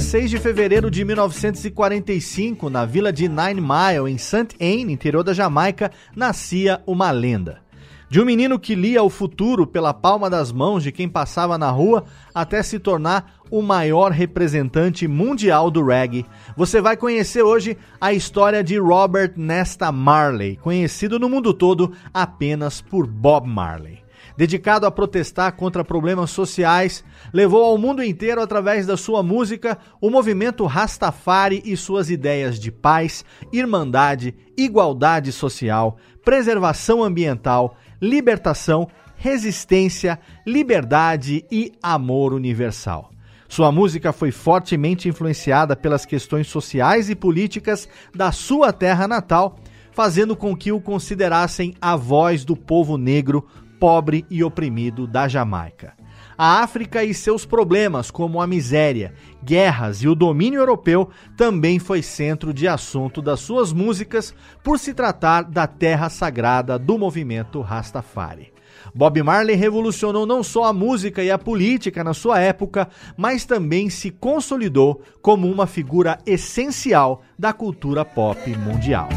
Dia 6 de fevereiro de 1945, na vila de Nine Mile, em St. Anne, interior da Jamaica, nascia uma lenda. De um menino que lia o futuro pela palma das mãos de quem passava na rua até se tornar o maior representante mundial do reggae. Você vai conhecer hoje a história de Robert Nesta Marley, conhecido no mundo todo apenas por Bob Marley dedicado a protestar contra problemas sociais, levou ao mundo inteiro, através da sua música, o movimento Rastafari e suas ideias de paz, irmandade, igualdade social, preservação ambiental, libertação, resistência, liberdade e amor universal. Sua música foi fortemente influenciada pelas questões sociais e políticas da sua terra natal, fazendo com que o considerassem a voz do povo negro pobre e oprimido da Jamaica. A África e seus problemas, como a miséria, guerras e o domínio europeu, também foi centro de assunto das suas músicas, por se tratar da terra sagrada do movimento Rastafari. Bob Marley revolucionou não só a música e a política na sua época, mas também se consolidou como uma figura essencial da cultura pop mundial.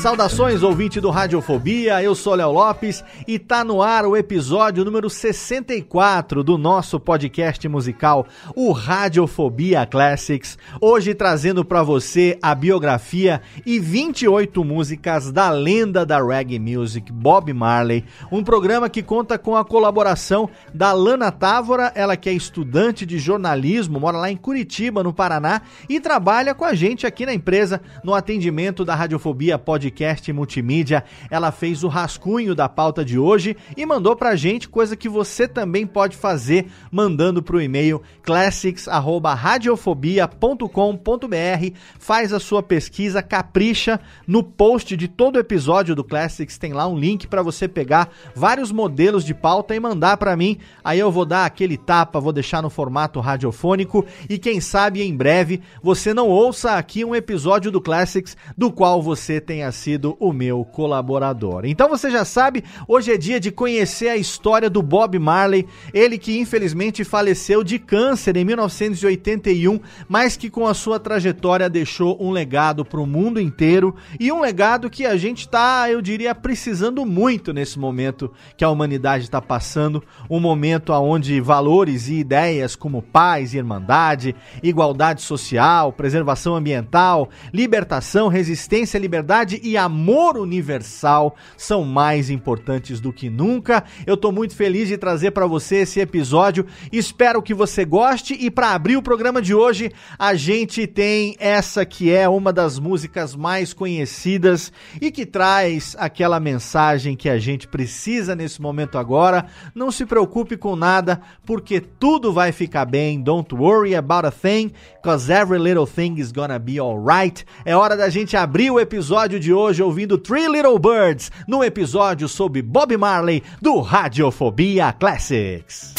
Saudações, ouvinte do Radiofobia, eu sou Léo Lopes e tá no ar o episódio número 64 do nosso podcast musical, o Radiofobia Classics. Hoje trazendo para você a biografia e 28 músicas da lenda da reggae music, Bob Marley. Um programa que conta com a colaboração da Lana Távora, ela que é estudante de jornalismo, mora lá em Curitiba, no Paraná, e trabalha com a gente aqui na empresa no atendimento da Radiofobia Podcast podcast multimídia. Ela fez o rascunho da pauta de hoje e mandou pra gente, coisa que você também pode fazer mandando pro e-mail classics@radiofobia.com.br. Faz a sua pesquisa, capricha no post de todo episódio do Classics, tem lá um link para você pegar vários modelos de pauta e mandar para mim. Aí eu vou dar aquele tapa, vou deixar no formato radiofônico e quem sabe em breve você não ouça aqui um episódio do Classics do qual você tenha sido o meu colaborador. Então você já sabe, hoje é dia de conhecer a história do Bob Marley, ele que infelizmente faleceu de câncer em 1981, mas que com a sua trajetória deixou um legado para o mundo inteiro e um legado que a gente está, eu diria, precisando muito nesse momento que a humanidade está passando, um momento onde valores e ideias como paz irmandade, igualdade social, preservação ambiental, libertação, resistência, liberdade e amor universal são mais importantes do que nunca. Eu tô muito feliz de trazer para você esse episódio. Espero que você goste e para abrir o programa de hoje, a gente tem essa que é uma das músicas mais conhecidas e que traz aquela mensagem que a gente precisa nesse momento agora. Não se preocupe com nada, porque tudo vai ficar bem. Don't worry about a thing, cause every little thing is gonna be alright. É hora da gente abrir o episódio de hoje ouvindo Three Little Birds, no episódio sobre Bob Marley do Radiofobia Classics.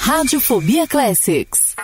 Radiofobia Classics.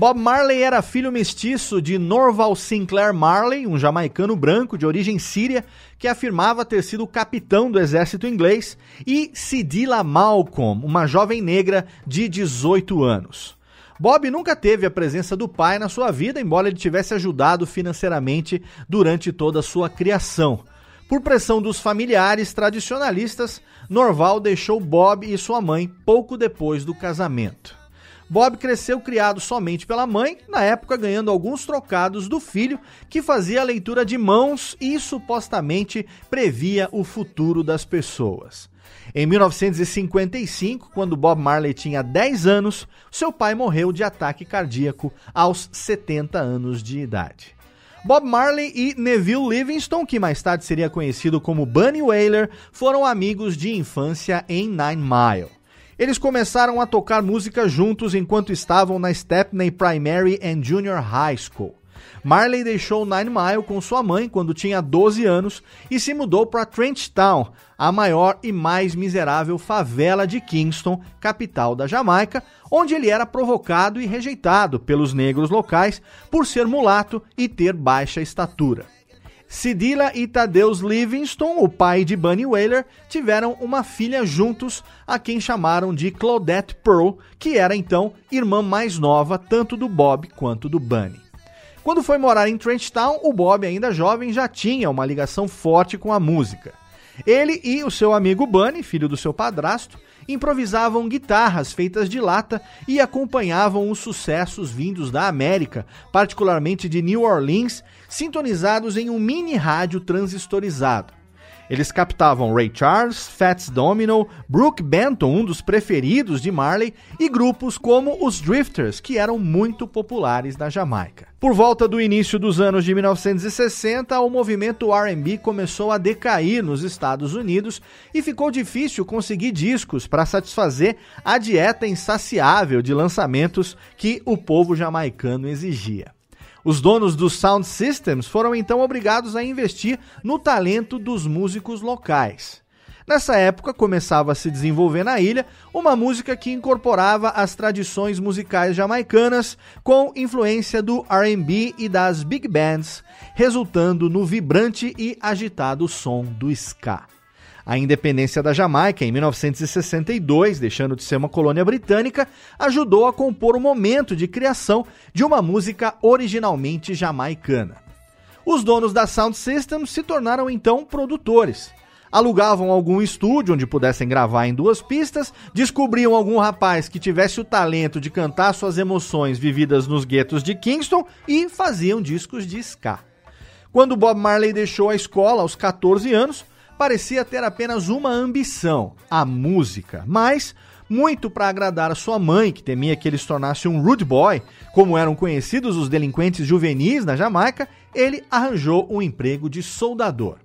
Bob Marley era filho mestiço de Norval Sinclair Marley, um jamaicano branco de origem síria que afirmava ter sido capitão do exército inglês, e Sidila Malcolm, uma jovem negra de 18 anos. Bob nunca teve a presença do pai na sua vida, embora ele tivesse ajudado financeiramente durante toda a sua criação. Por pressão dos familiares tradicionalistas, Norval deixou Bob e sua mãe pouco depois do casamento. Bob cresceu criado somente pela mãe, na época ganhando alguns trocados do filho, que fazia a leitura de mãos e supostamente previa o futuro das pessoas. Em 1955, quando Bob Marley tinha 10 anos, seu pai morreu de ataque cardíaco aos 70 anos de idade. Bob Marley e Neville Livingston, que mais tarde seria conhecido como Bunny Wailer, foram amigos de infância em Nine Mile. Eles começaram a tocar música juntos enquanto estavam na Stepney Primary and Junior High School. Marley deixou Nine Mile com sua mãe quando tinha 12 anos e se mudou para Trenchtown, a maior e mais miserável favela de Kingston, capital da Jamaica, onde ele era provocado e rejeitado pelos negros locais por ser mulato e ter baixa estatura. Sidila e Tadeus Livingston, o pai de Bunny Wailer, tiveram uma filha juntos, a quem chamaram de Claudette Pearl, que era então irmã mais nova tanto do Bob quanto do Bunny. Quando foi morar em Trenchtown, o Bob, ainda jovem, já tinha uma ligação forte com a música. Ele e o seu amigo Bunny, filho do seu padrasto, improvisavam guitarras feitas de lata e acompanhavam os sucessos vindos da América, particularmente de New Orleans, sintonizados em um mini rádio transistorizado. Eles captavam Ray Charles, Fats Domino, Brooke Benton, um dos preferidos de Marley, e grupos como os Drifters, que eram muito populares na Jamaica. Por volta do início dos anos de 1960, o movimento R&B começou a decair nos Estados Unidos e ficou difícil conseguir discos para satisfazer a dieta insaciável de lançamentos que o povo jamaicano exigia. Os donos dos Sound Systems foram então obrigados a investir no talento dos músicos locais. Nessa época começava a se desenvolver na ilha uma música que incorporava as tradições musicais jamaicanas com influência do R&B e das big bands, resultando no vibrante e agitado som do ska a independência da Jamaica em 1962, deixando de ser uma colônia britânica, ajudou a compor o momento de criação de uma música originalmente jamaicana. Os donos da Sound System se tornaram então produtores. Alugavam algum estúdio onde pudessem gravar em duas pistas, descobriam algum rapaz que tivesse o talento de cantar suas emoções vividas nos guetos de Kingston e faziam discos de ska. Quando Bob Marley deixou a escola aos 14 anos, parecia ter apenas uma ambição, a música, mas muito para agradar a sua mãe, que temia que ele se tornasse um rude boy, como eram conhecidos os delinquentes juvenis na Jamaica, ele arranjou um emprego de soldador.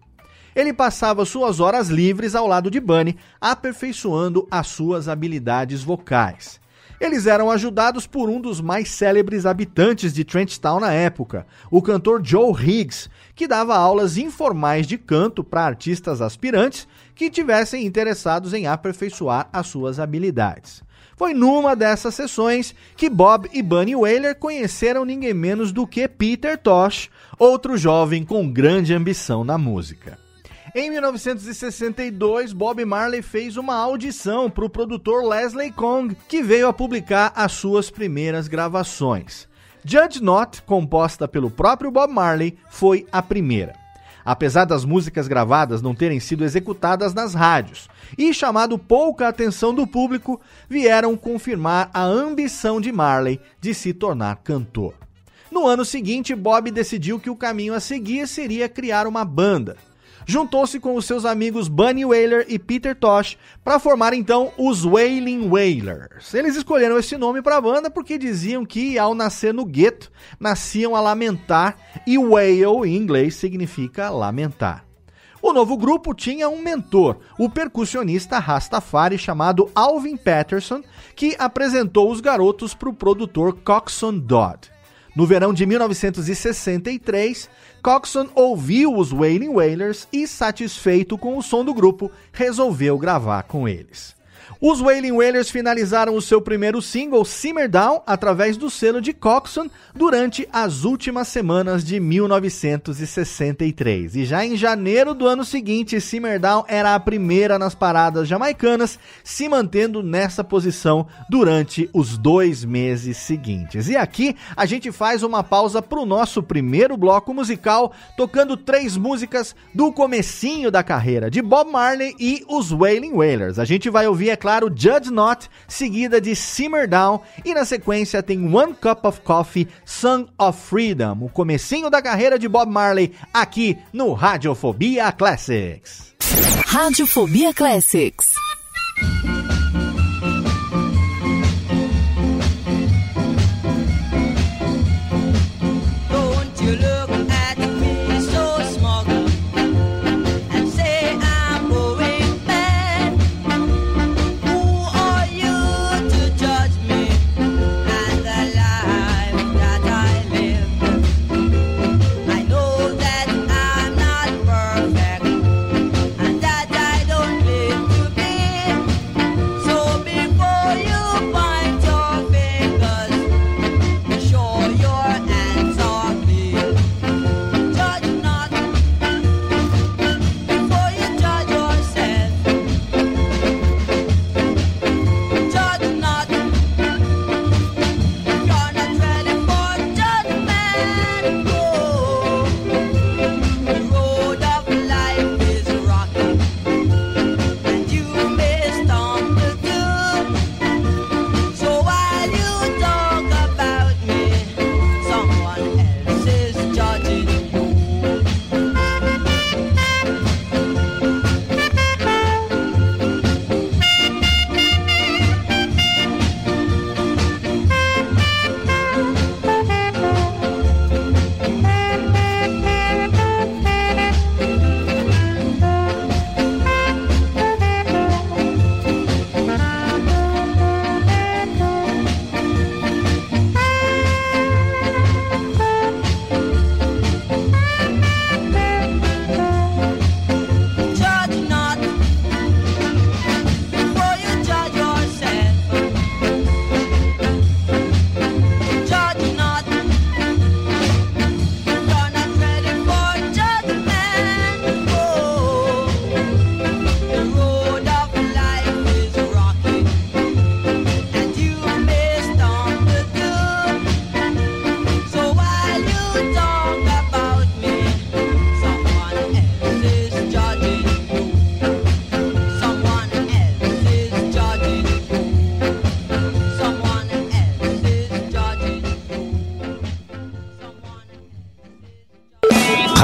Ele passava suas horas livres ao lado de Bunny, aperfeiçoando as suas habilidades vocais. Eles eram ajudados por um dos mais célebres habitantes de Trenchtown na época, o cantor Joe Higgs, que dava aulas informais de canto para artistas aspirantes que tivessem interessados em aperfeiçoar as suas habilidades. Foi numa dessas sessões que Bob e Bunny Wailer conheceram ninguém menos do que Peter Tosh, outro jovem com grande ambição na música. Em 1962, Bob Marley fez uma audição para o produtor Leslie Kong, que veio a publicar as suas primeiras gravações. Judge Not, composta pelo próprio Bob Marley, foi a primeira. Apesar das músicas gravadas não terem sido executadas nas rádios e chamado pouca atenção do público, vieram confirmar a ambição de Marley de se tornar cantor. No ano seguinte, Bob decidiu que o caminho a seguir seria criar uma banda juntou-se com os seus amigos Bunny Wailer e Peter Tosh para formar então os Wailing Wailers. Eles escolheram esse nome para a banda porque diziam que ao nascer no gueto, nasciam a lamentar e wail em inglês significa lamentar. O novo grupo tinha um mentor, o percussionista Rastafari chamado Alvin Patterson, que apresentou os garotos para o produtor Coxon Dodd. No verão de 1963, Coxon ouviu os Wailing Wailers e, satisfeito com o som do grupo, resolveu gravar com eles. Os Wailing Wailers finalizaram o seu primeiro single, Simmer Down, através do selo de Coxon, durante as últimas semanas de 1963. E já em janeiro do ano seguinte, Simmer Down era a primeira nas paradas jamaicanas, se mantendo nessa posição durante os dois meses seguintes. E aqui a gente faz uma pausa para o nosso primeiro bloco musical, tocando três músicas do comecinho da carreira de Bob Marley e os Wailing Wailers. A gente vai ouvir, é claro, claro, Judge Not, seguida de Simmer Down e na sequência tem One Cup of Coffee, Song of Freedom, o comecinho da carreira de Bob Marley aqui no Radiofobia Classics. Radiofobia Classics.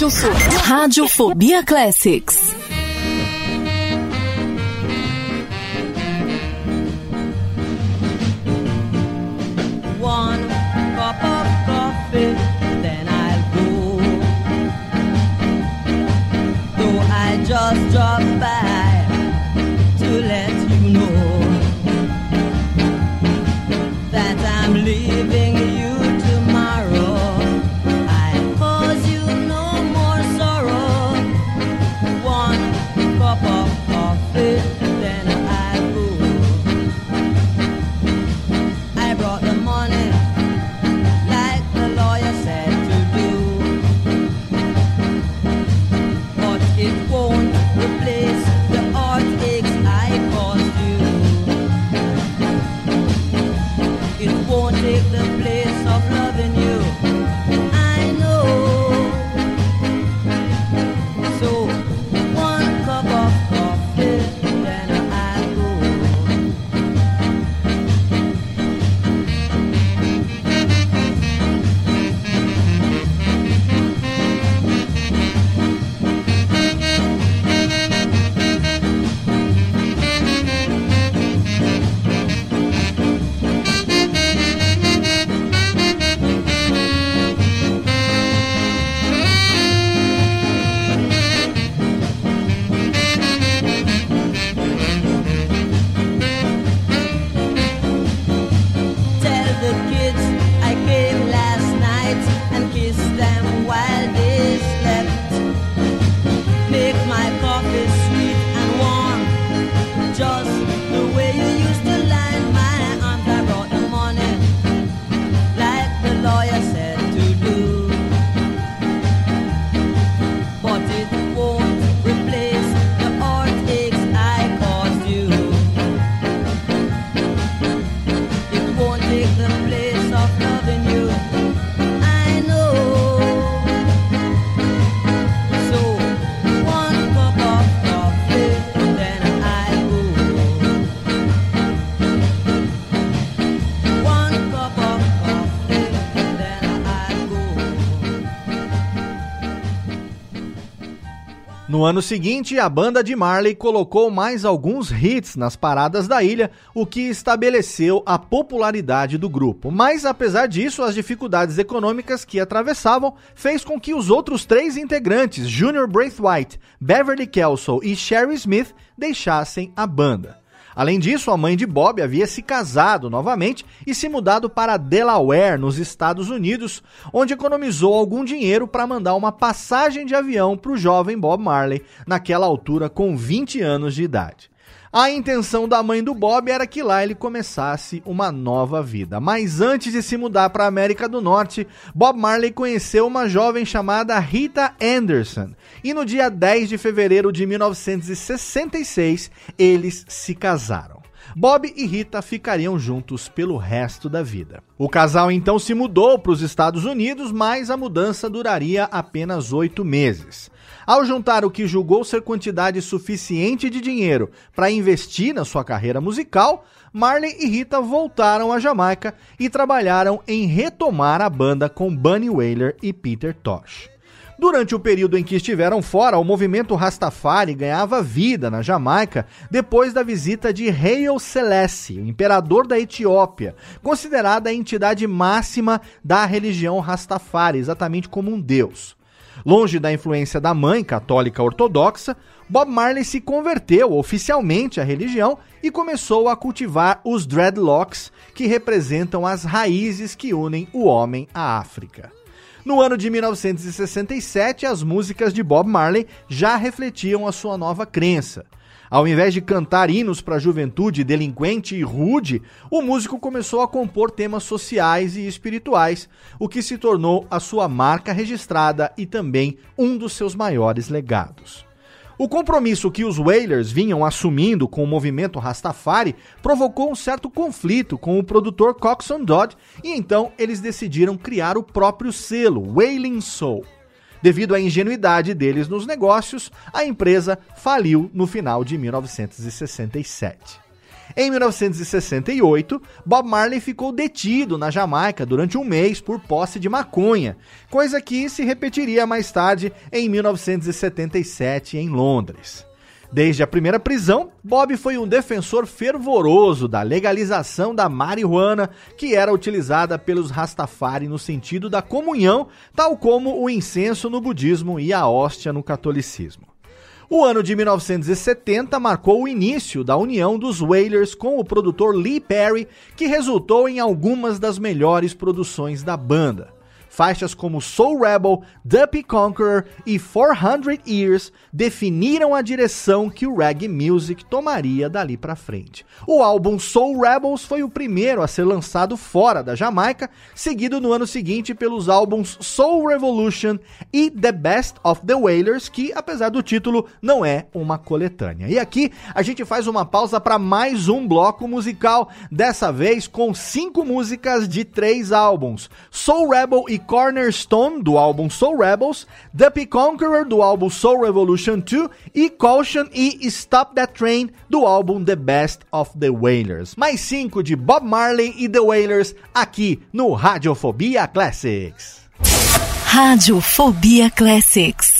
Radiofobia, Radiofobia Classics. No ano seguinte, a banda de Marley colocou mais alguns hits nas paradas da ilha, o que estabeleceu a popularidade do grupo. Mas apesar disso, as dificuldades econômicas que atravessavam fez com que os outros três integrantes, Junior Braithwaite, Beverly Kelso e Sherry Smith, deixassem a banda. Além disso, a mãe de Bob havia se casado novamente e se mudado para Delaware, nos Estados Unidos, onde economizou algum dinheiro para mandar uma passagem de avião para o jovem Bob Marley, naquela altura com 20 anos de idade. A intenção da mãe do Bob era que lá ele começasse uma nova vida. Mas antes de se mudar para a América do Norte, Bob Marley conheceu uma jovem chamada Rita Anderson. E no dia 10 de fevereiro de 1966, eles se casaram. Bob e Rita ficariam juntos pelo resto da vida. O casal então se mudou para os Estados Unidos, mas a mudança duraria apenas oito meses. Ao juntar o que julgou ser quantidade suficiente de dinheiro para investir na sua carreira musical, Marley e Rita voltaram à Jamaica e trabalharam em retomar a banda com Bunny Wailer e Peter Tosh. Durante o período em que estiveram fora, o movimento Rastafari ganhava vida na Jamaica depois da visita de Haile Selassie, o imperador da Etiópia, considerada a entidade máxima da religião Rastafari, exatamente como um deus. Longe da influência da mãe católica ortodoxa, Bob Marley se converteu oficialmente à religião e começou a cultivar os dreadlocks, que representam as raízes que unem o homem à África. No ano de 1967, as músicas de Bob Marley já refletiam a sua nova crença. Ao invés de cantar hinos para a juventude delinquente e rude, o músico começou a compor temas sociais e espirituais, o que se tornou a sua marca registrada e também um dos seus maiores legados. O compromisso que os Wailers vinham assumindo com o movimento Rastafari provocou um certo conflito com o produtor Coxon Dodd e então eles decidiram criar o próprio selo, Wailing Soul. Devido à ingenuidade deles nos negócios, a empresa faliu no final de 1967. Em 1968, Bob Marley ficou detido na Jamaica durante um mês por posse de maconha, coisa que se repetiria mais tarde em 1977 em Londres. Desde a primeira prisão, Bob foi um defensor fervoroso da legalização da marihuana, que era utilizada pelos Rastafari no sentido da comunhão, tal como o incenso no budismo e a hóstia no catolicismo. O ano de 1970 marcou o início da união dos Wailers com o produtor Lee Perry, que resultou em algumas das melhores produções da banda. Faixas como Soul Rebel, Duppy Conqueror e 400 Years definiram a direção que o reggae music tomaria dali para frente. O álbum Soul Rebels foi o primeiro a ser lançado fora da Jamaica, seguido no ano seguinte pelos álbuns Soul Revolution e The Best of the Wailers, que apesar do título não é uma coletânea. E aqui a gente faz uma pausa para mais um bloco musical, dessa vez com cinco músicas de três álbuns: Soul Rebel e Cornerstone, do álbum Soul Rebels, Duppy Conqueror, do álbum Soul Revolution 2, e Caution e Stop That Train, do álbum The Best of the Wailers. Mais cinco de Bob Marley e The Wailers, aqui no Radiofobia Classics. Radiofobia Classics.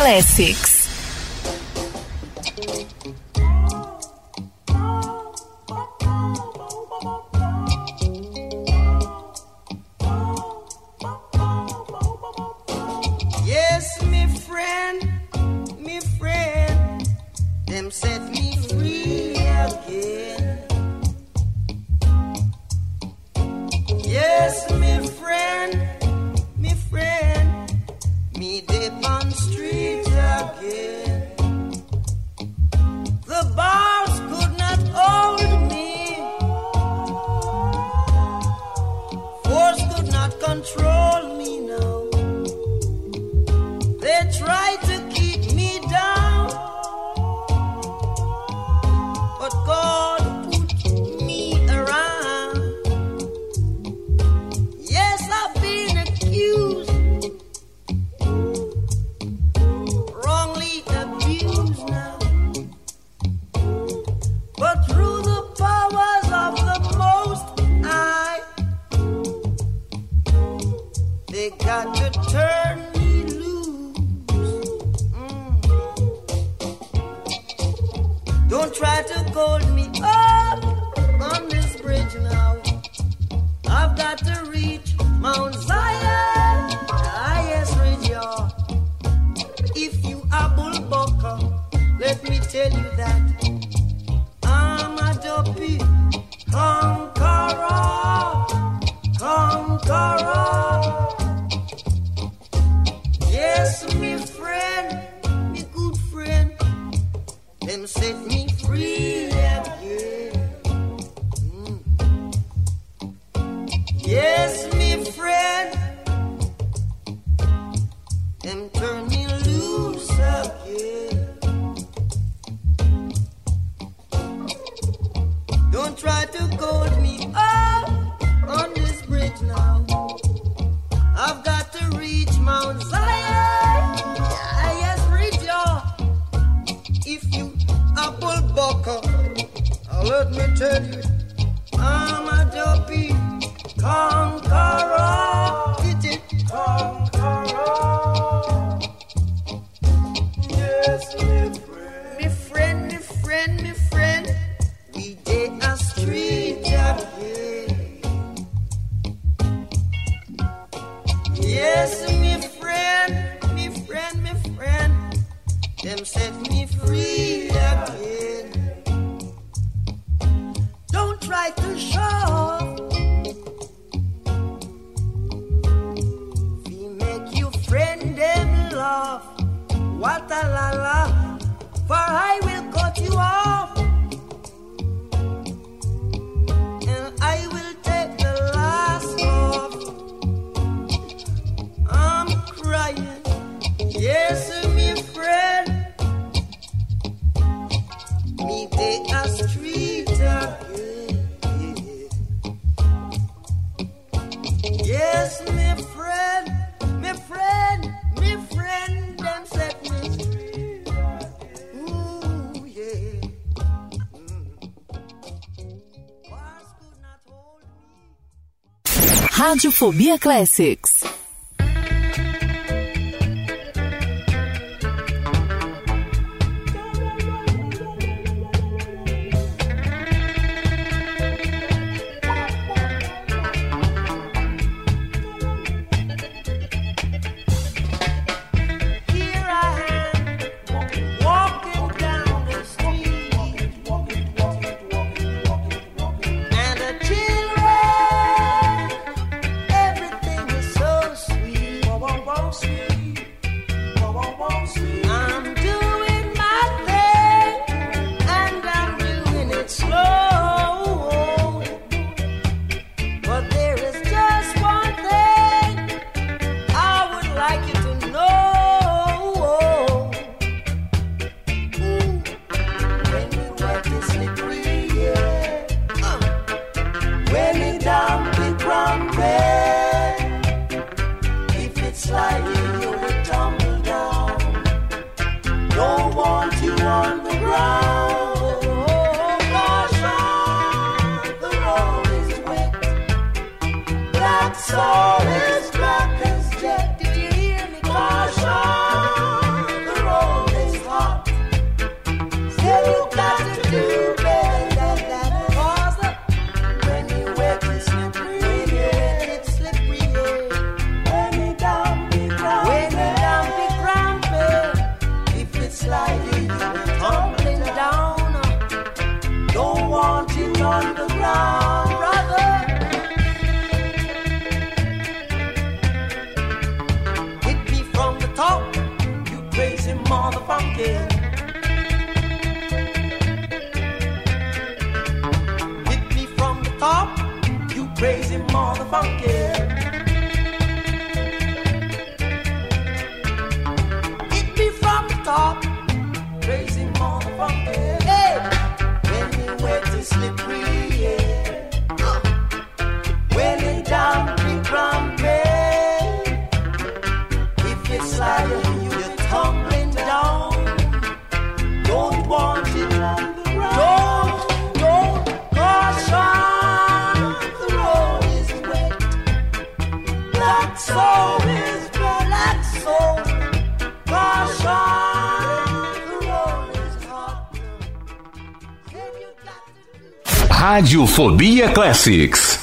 Classics. Radiofobia Classics. Radiofobia Classics.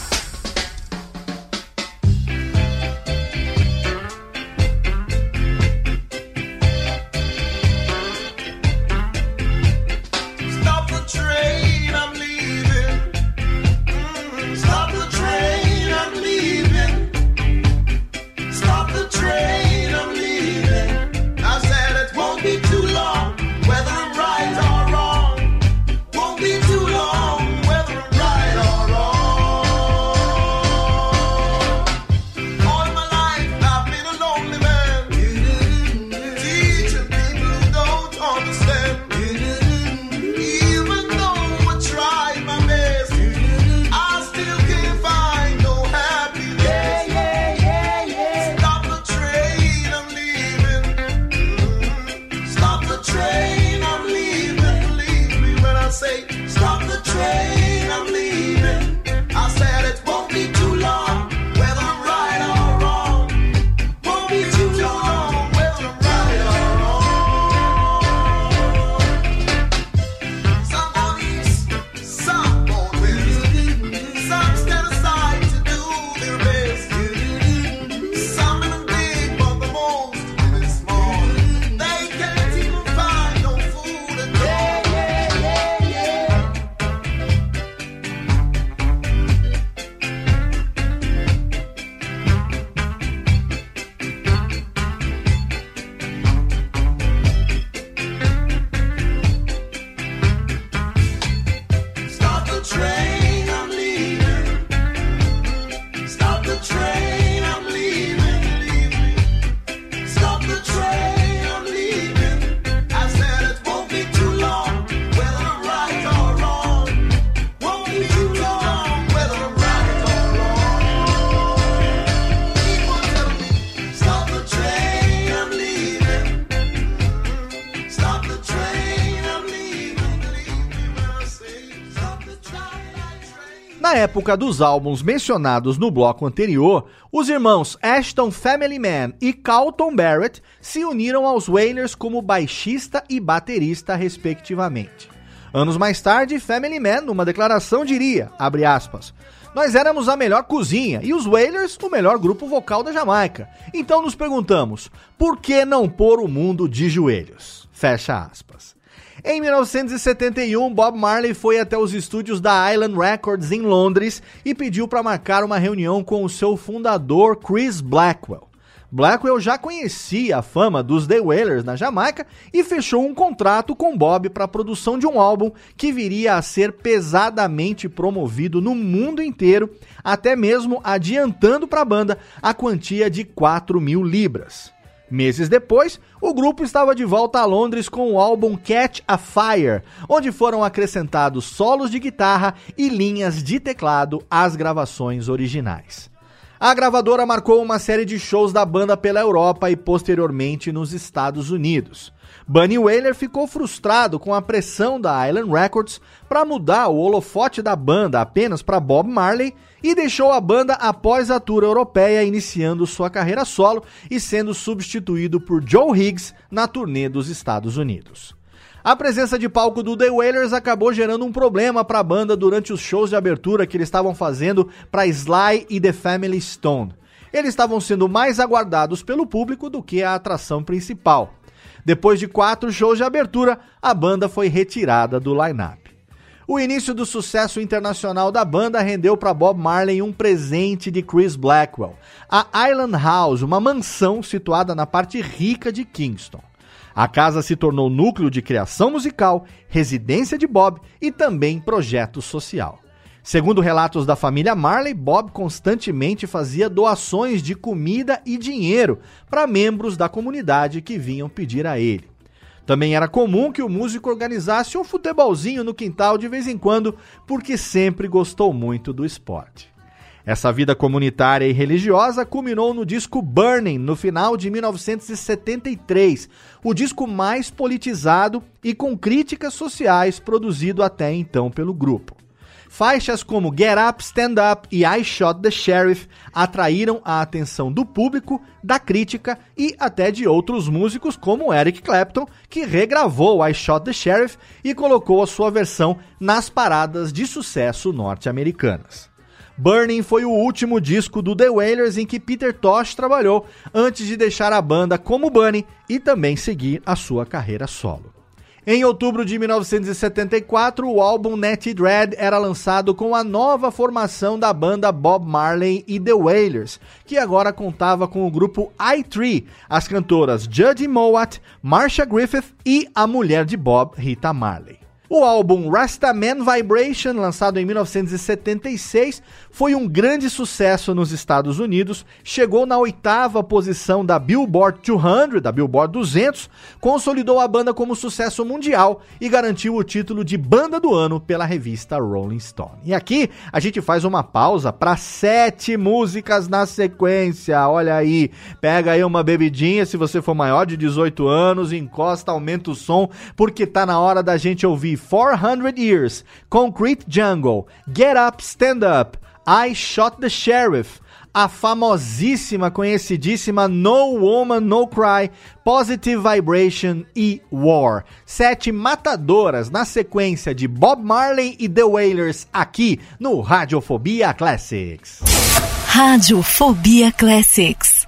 Época dos álbuns mencionados no bloco anterior, os irmãos Ashton Family Man e Carlton Barrett se uniram aos Wailers como baixista e baterista, respectivamente. Anos mais tarde, Family Man, numa declaração, diria, aspas, nós éramos a melhor cozinha e os Wailers o melhor grupo vocal da Jamaica. Então nos perguntamos, por que não pôr o mundo de joelhos? Fecha aspas. Em 1971, Bob Marley foi até os estúdios da Island Records em Londres e pediu para marcar uma reunião com o seu fundador, Chris Blackwell. Blackwell já conhecia a fama dos The Wailers na Jamaica e fechou um contrato com Bob para a produção de um álbum que viria a ser pesadamente promovido no mundo inteiro, até mesmo adiantando para a banda a quantia de 4 mil libras. Meses depois, o grupo estava de volta a Londres com o álbum Catch a Fire, onde foram acrescentados solos de guitarra e linhas de teclado às gravações originais. A gravadora marcou uma série de shows da banda pela Europa e posteriormente nos Estados Unidos. Bunny Wailer ficou frustrado com a pressão da Island Records para mudar o holofote da banda apenas para Bob Marley e deixou a banda após a tour europeia, iniciando sua carreira solo e sendo substituído por Joe Higgs na turnê dos Estados Unidos. A presença de palco do The Wailers acabou gerando um problema para a banda durante os shows de abertura que eles estavam fazendo para Sly e The Family Stone. Eles estavam sendo mais aguardados pelo público do que a atração principal. Depois de quatro shows de abertura, a banda foi retirada do line-up. O início do sucesso internacional da banda rendeu para Bob Marley um presente de Chris Blackwell, a Island House, uma mansão situada na parte rica de Kingston. A casa se tornou núcleo de criação musical, residência de Bob e também projeto social. Segundo relatos da família Marley, Bob constantemente fazia doações de comida e dinheiro para membros da comunidade que vinham pedir a ele. Também era comum que o músico organizasse um futebolzinho no quintal de vez em quando, porque sempre gostou muito do esporte. Essa vida comunitária e religiosa culminou no disco Burning, no final de 1973, o disco mais politizado e com críticas sociais produzido até então pelo grupo. Faixas como Get Up, Stand Up e I Shot the Sheriff atraíram a atenção do público, da crítica e até de outros músicos como Eric Clapton, que regravou I Shot the Sheriff e colocou a sua versão nas paradas de sucesso norte-americanas. Burning foi o último disco do The Wailers em que Peter Tosh trabalhou antes de deixar a banda como Bunny e também seguir a sua carreira solo. Em outubro de 1974, o álbum Natty Dread era lançado com a nova formação da banda Bob Marley e The Wailers, que agora contava com o grupo I3, as cantoras Judy Mowat, Marsha Griffith e a mulher de Bob, Rita Marley. O álbum Rastaman Vibration, lançado em 1976, foi um grande sucesso nos Estados Unidos, chegou na oitava posição da Billboard 200, da Billboard 200, consolidou a banda como sucesso mundial e garantiu o título de Banda do Ano pela revista Rolling Stone. E aqui a gente faz uma pausa para sete músicas na sequência. Olha aí, pega aí uma bebidinha se você for maior de 18 anos, encosta, aumenta o som, porque tá na hora da gente ouvir 400 Years, Concrete Jungle, Get Up, Stand Up, I Shot the Sheriff, a famosíssima, conhecidíssima No Woman No Cry, Positive Vibration e War. Sete matadoras na sequência de Bob Marley e The Wailers aqui no Radiofobia Classics. Radiofobia Classics.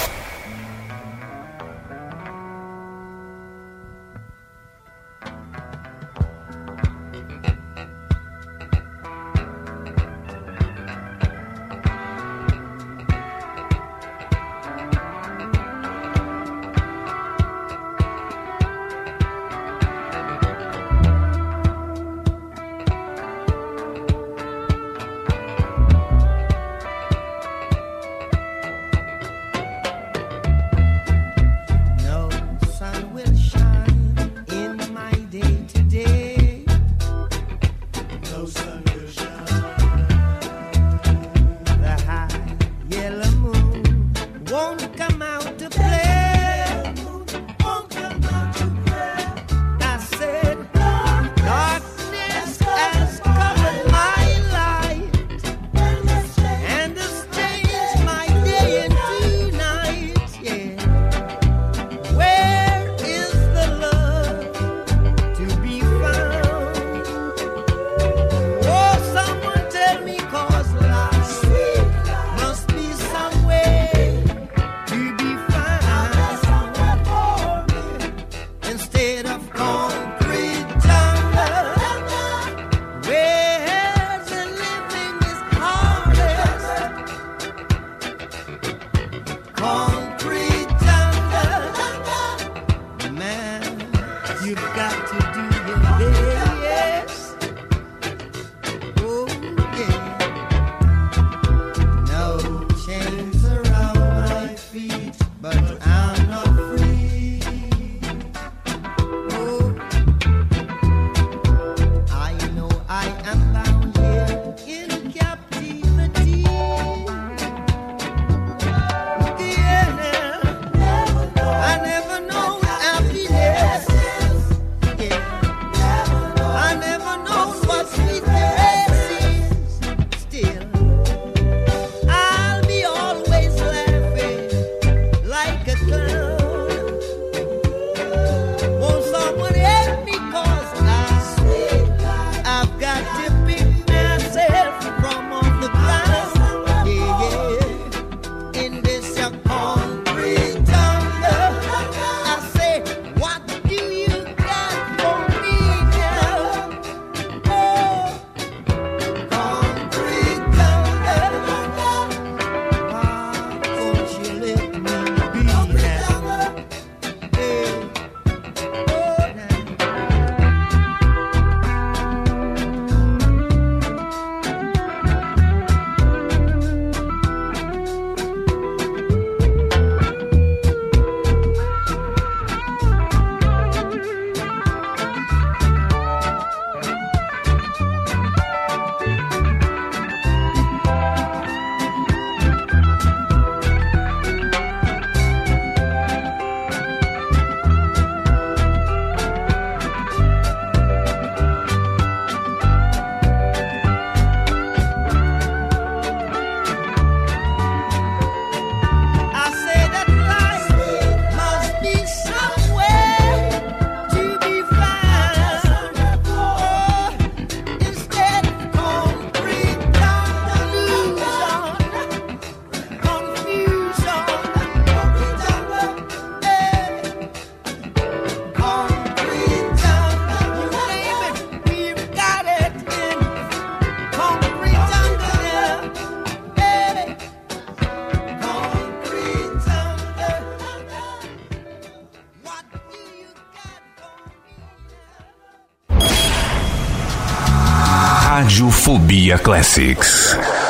Radiofobia Classics.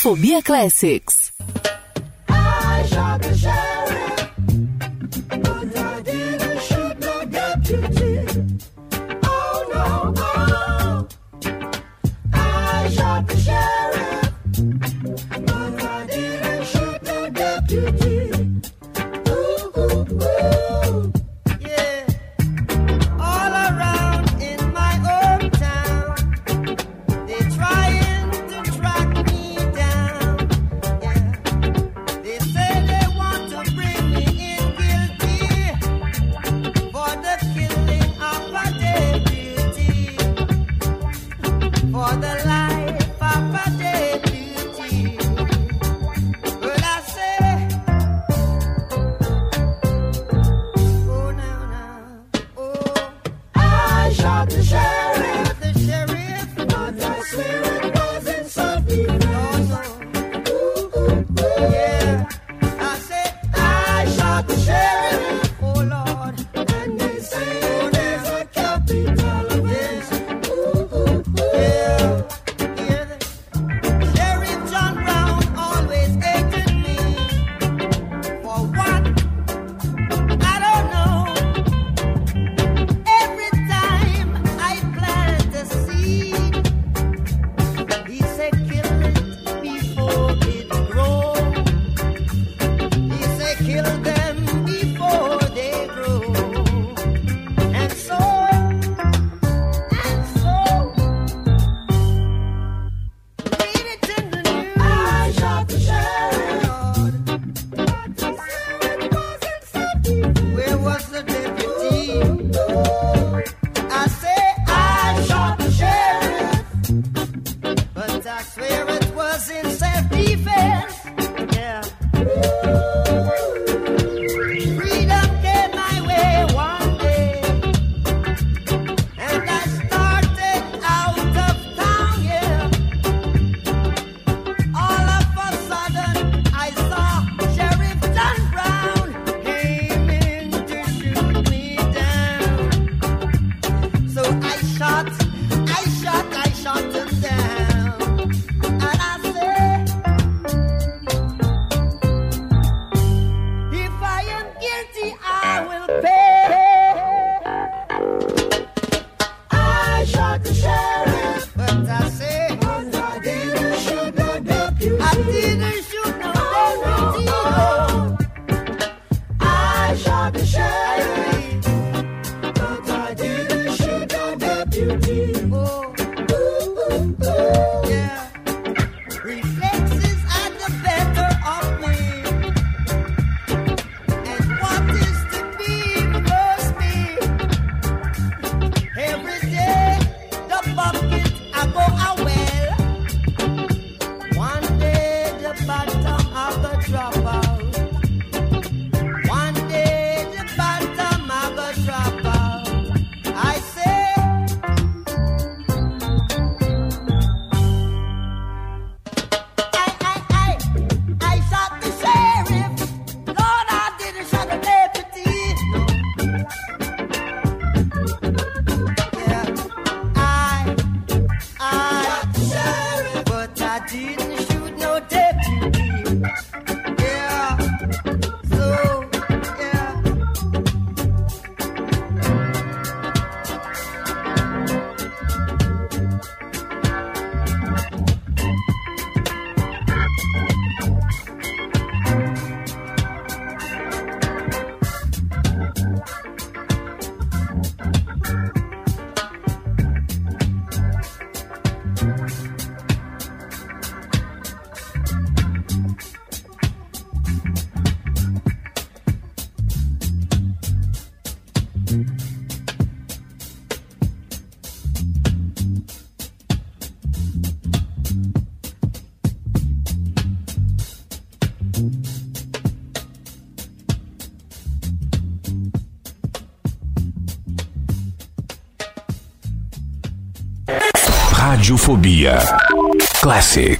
Radiofobia Classics. Thank you. Radiofobia Classics.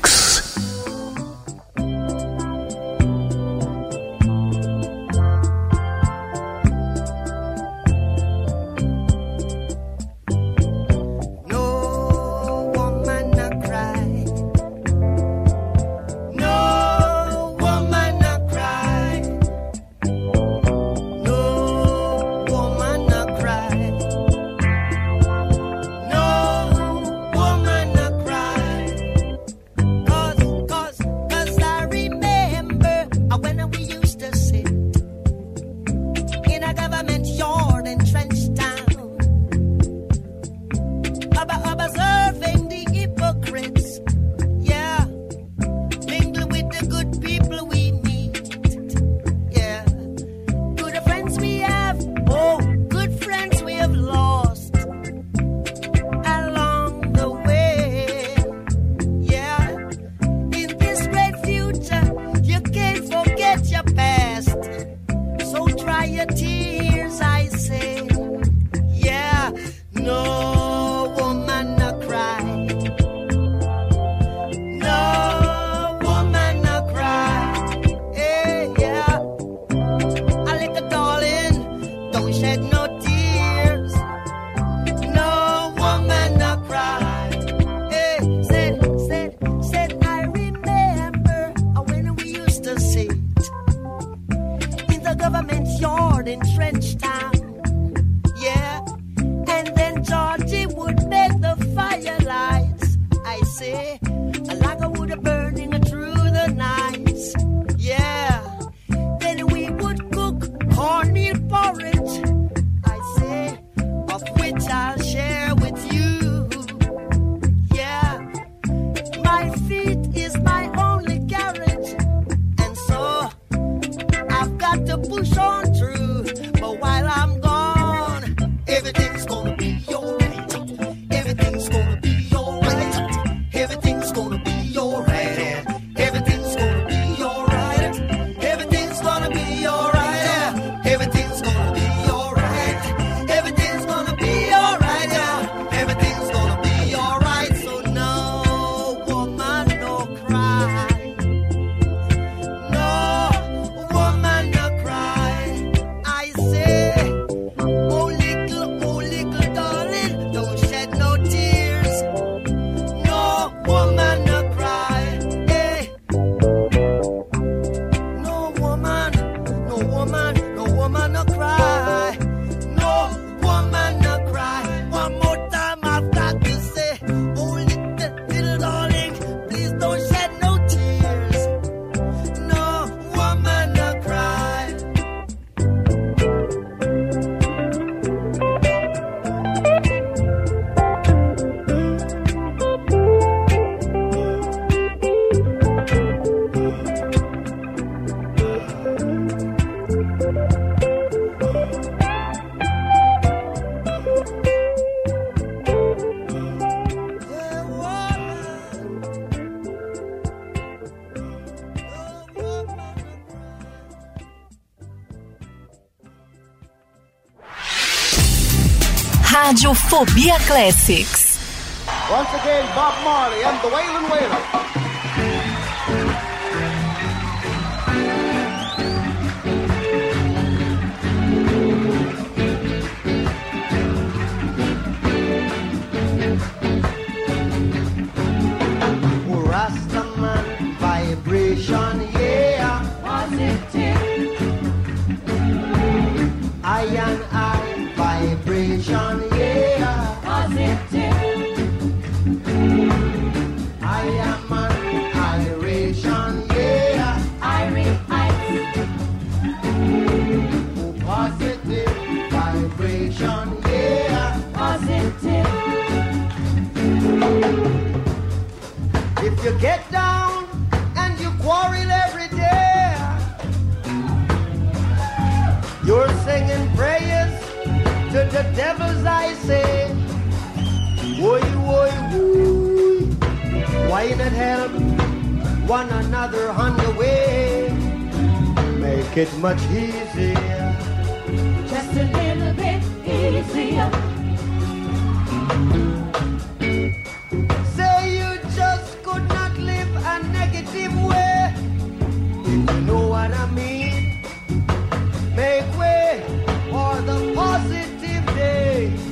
Your Fobia Classics. Once again, Bob Marley and the Know what I mean? Make way for the positive day.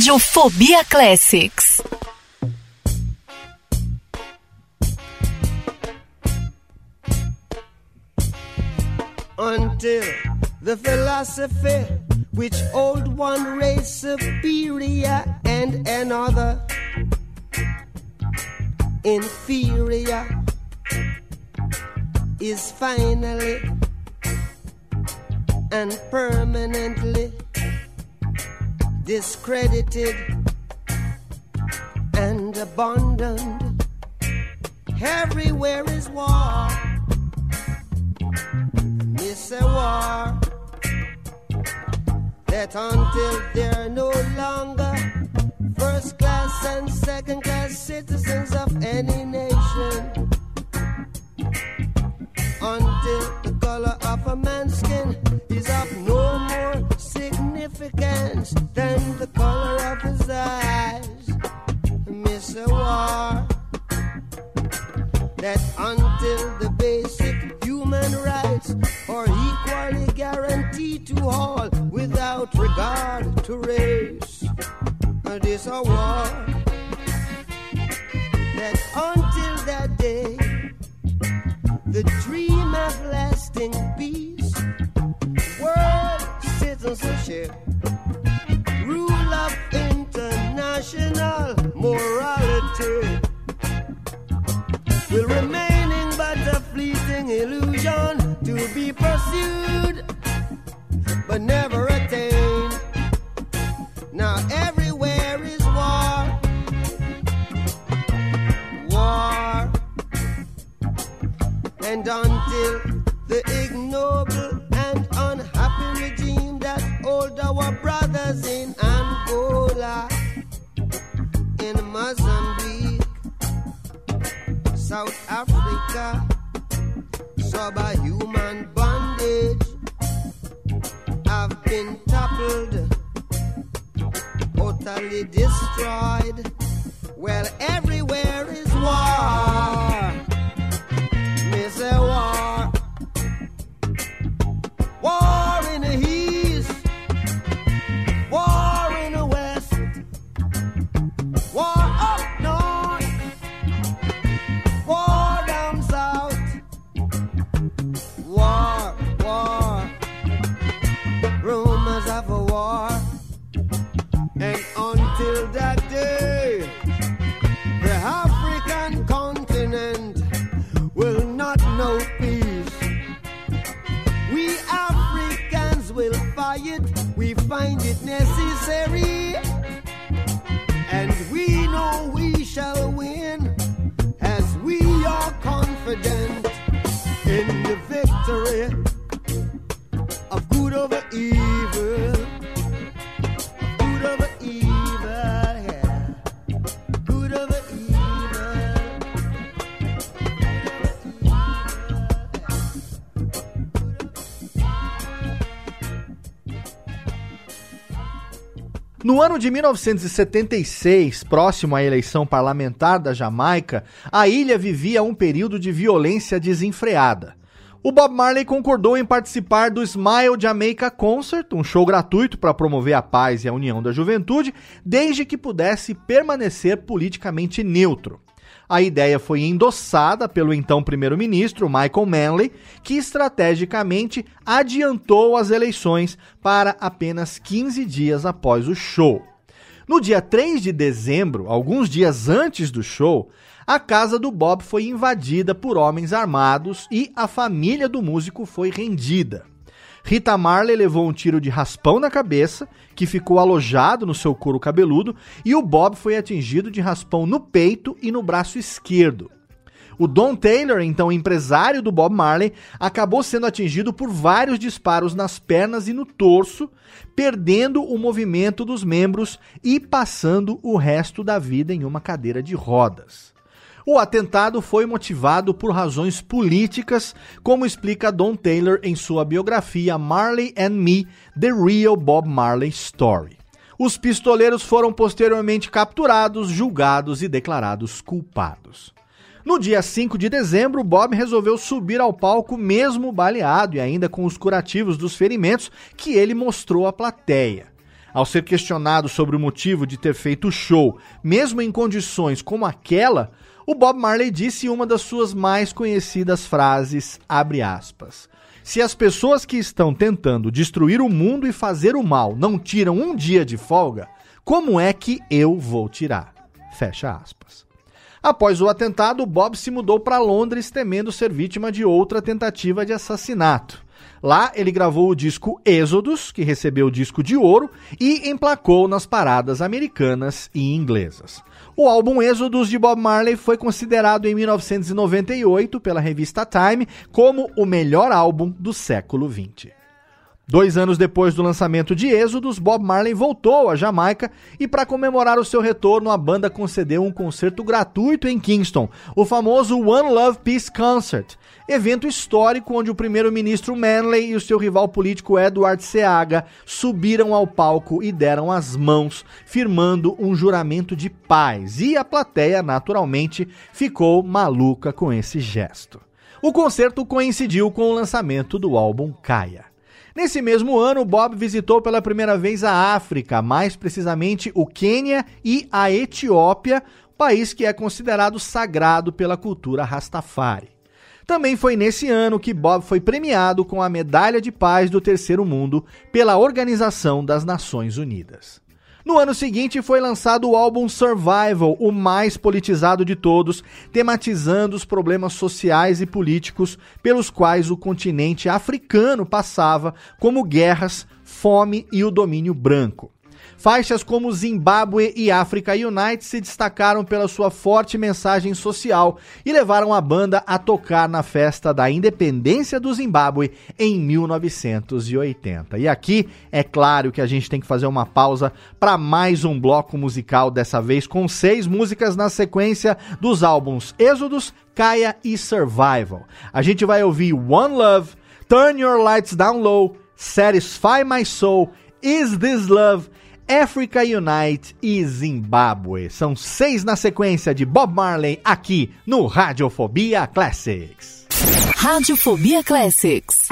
Rádio Fobia Classics. Until the philosophy No ano de 1976, próximo à eleição parlamentar da Jamaica, a ilha vivia um período de violência desenfreada. O Bob Marley concordou em participar do Smile Jamaica Concert, um show gratuito para promover a paz e a união da juventude, desde que pudesse permanecer politicamente neutro. A ideia foi endossada pelo então primeiro-ministro Michael Manley, que estrategicamente adiantou as eleições para apenas 15 dias após o show. No dia 3 de dezembro, alguns dias antes do show, a casa do Bob foi invadida por homens armados e a família do músico foi rendida. Rita Marley levou um tiro de raspão na cabeça, que ficou alojado no seu couro cabeludo, e o Bob foi atingido de raspão no peito e no braço esquerdo. O Don Taylor, então empresário do Bob Marley, acabou sendo atingido por vários disparos nas pernas e no torso, perdendo o movimento dos membros e passando o resto da vida em uma cadeira de rodas. O atentado foi motivado por razões políticas, como explica Don Taylor em sua biografia Marley and Me: The Real Bob Marley Story. Os pistoleiros foram posteriormente capturados, julgados e declarados culpados. No dia 5 de dezembro, Bob resolveu subir ao palco mesmo baleado e ainda com os curativos dos ferimentos que ele mostrou à plateia. Ao ser questionado sobre o motivo de ter feito o show, mesmo em condições como aquela, o Bob Marley disse uma das suas mais conhecidas frases, abre aspas, se as pessoas que estão tentando destruir o mundo e fazer o mal não tiram um dia de folga, como é que eu vou tirar? Fecha aspas. Após o atentado, Bob se mudou para Londres temendo ser vítima de outra tentativa de assassinato. Lá ele gravou o disco Êxodos, que recebeu o disco de ouro e emplacou nas paradas americanas e inglesas. O álbum Êxodos de Bob Marley foi considerado em 1998 pela revista Time como o melhor álbum do século XX. Dois anos depois do lançamento de Êxodos, Bob Marley voltou à Jamaica e, para comemorar o seu retorno, a banda concedeu um concerto gratuito em Kingston, o famoso One Love Peace Concert, evento histórico onde o primeiro-ministro Manley e o seu rival político Edward Seaga subiram ao palco e deram as mãos, firmando um juramento de paz. E a plateia, naturalmente, ficou maluca com esse gesto. O concerto coincidiu com o lançamento do álbum Kaya. Nesse mesmo ano, Bob visitou pela primeira vez a África, mais precisamente o Quênia e a Etiópia, país que é considerado sagrado pela cultura Rastafari. Também foi nesse ano que Bob foi premiado com a Medalha de Paz do Terceiro Mundo pela Organização das Nações Unidas. No ano seguinte foi lançado o álbum Survival, o mais politizado de todos, tematizando os problemas sociais e políticos pelos quais o continente africano passava, como guerras, fome e o domínio branco. Faixas como Zimbábue e África Unite se destacaram pela sua forte mensagem social e levaram a banda a tocar na festa da independência do Zimbábue em 1980. E aqui é claro que a gente tem que fazer uma pausa para mais um bloco musical, dessa vez com seis músicas na sequência dos álbuns Êxodos, Caia e Survival. A gente vai ouvir One Love, Turn Your Lights Down Low, Satisfy My Soul, Is This Love, Africa Unite e Zimbábue. São seis na sequência de Bob Marley aqui no Radiofobia Classics. Radiofobia Classics.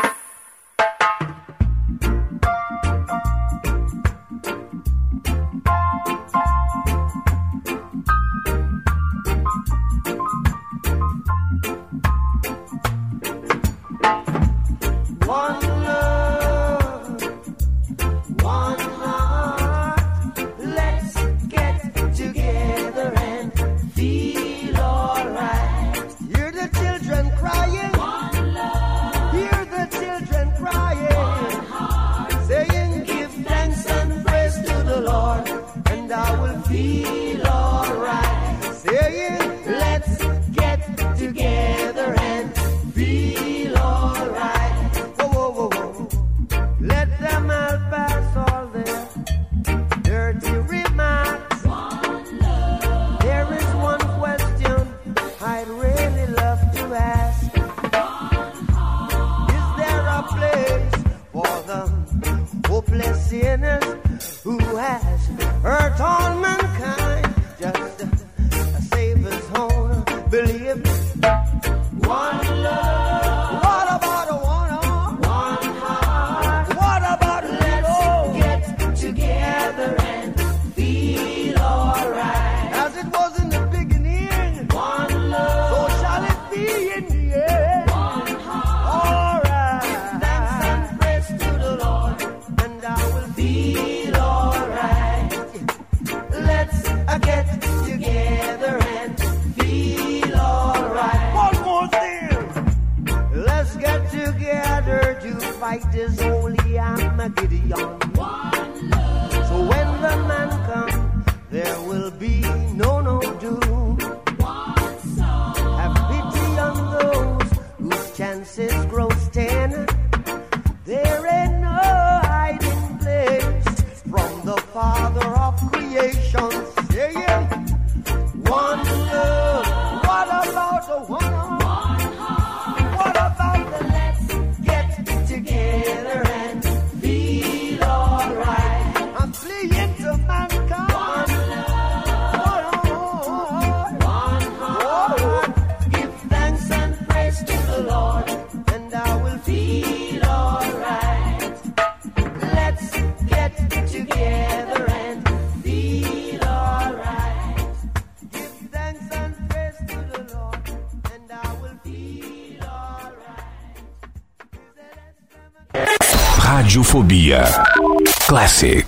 Radiofobia Classics.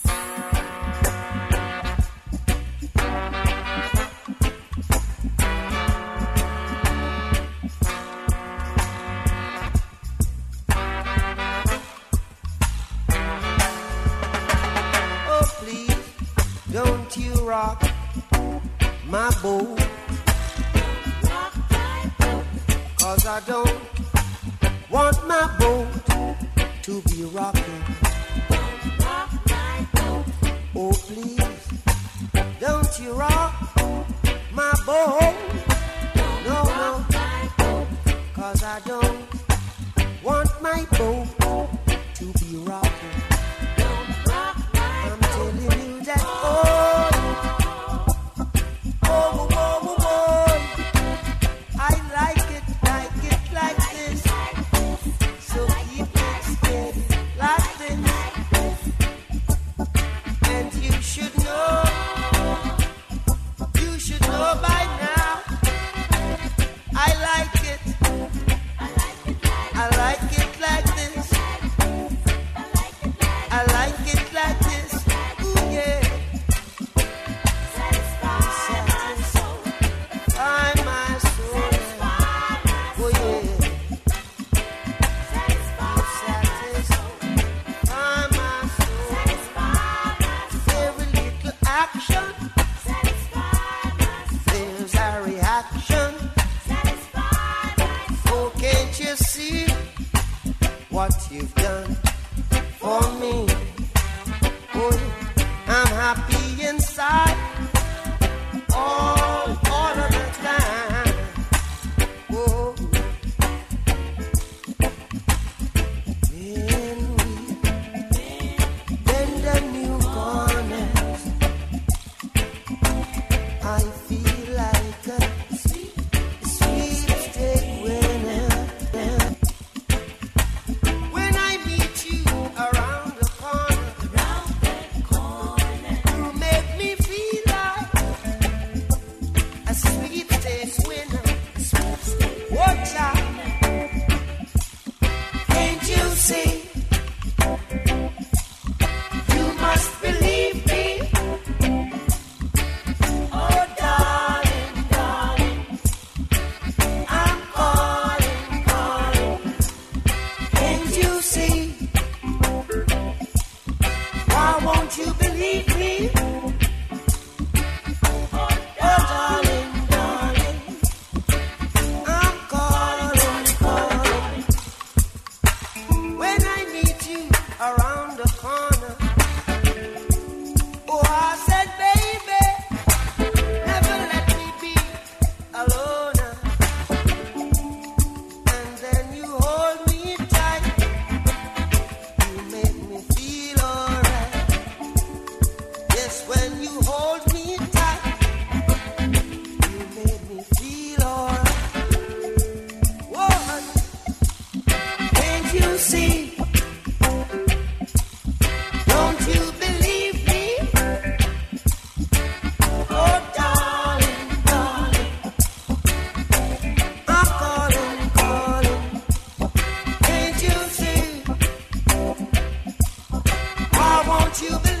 You believe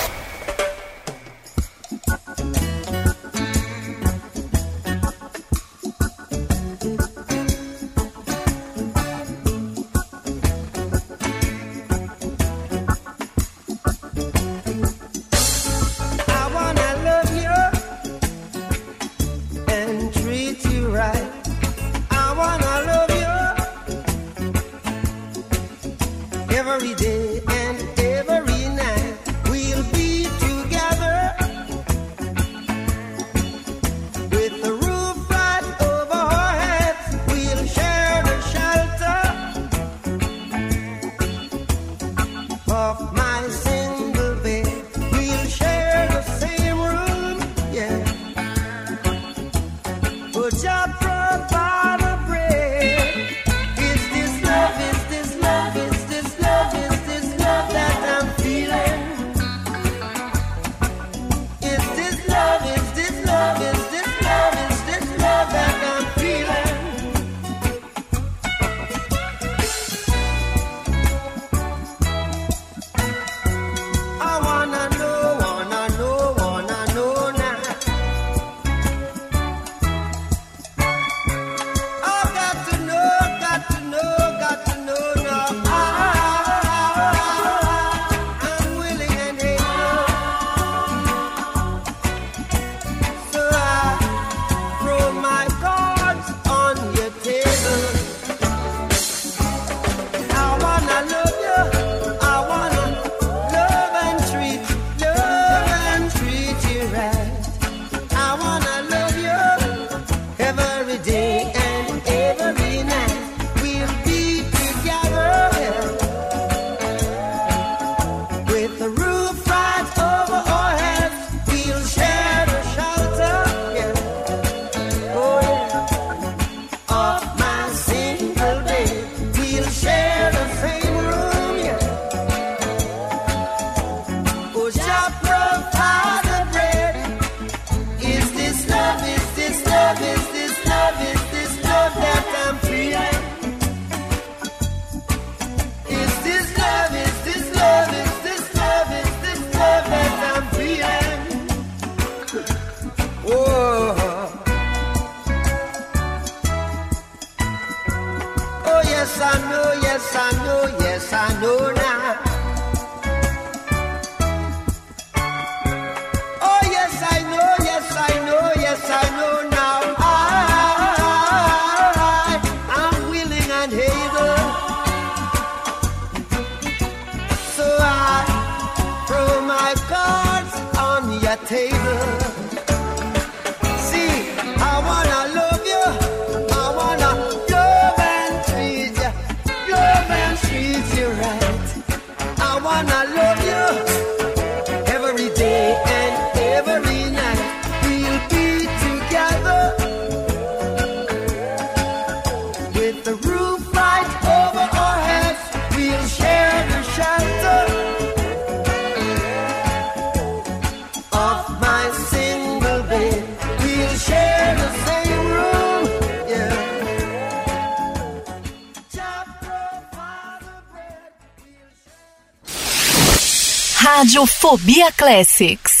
Radiofobia Classics.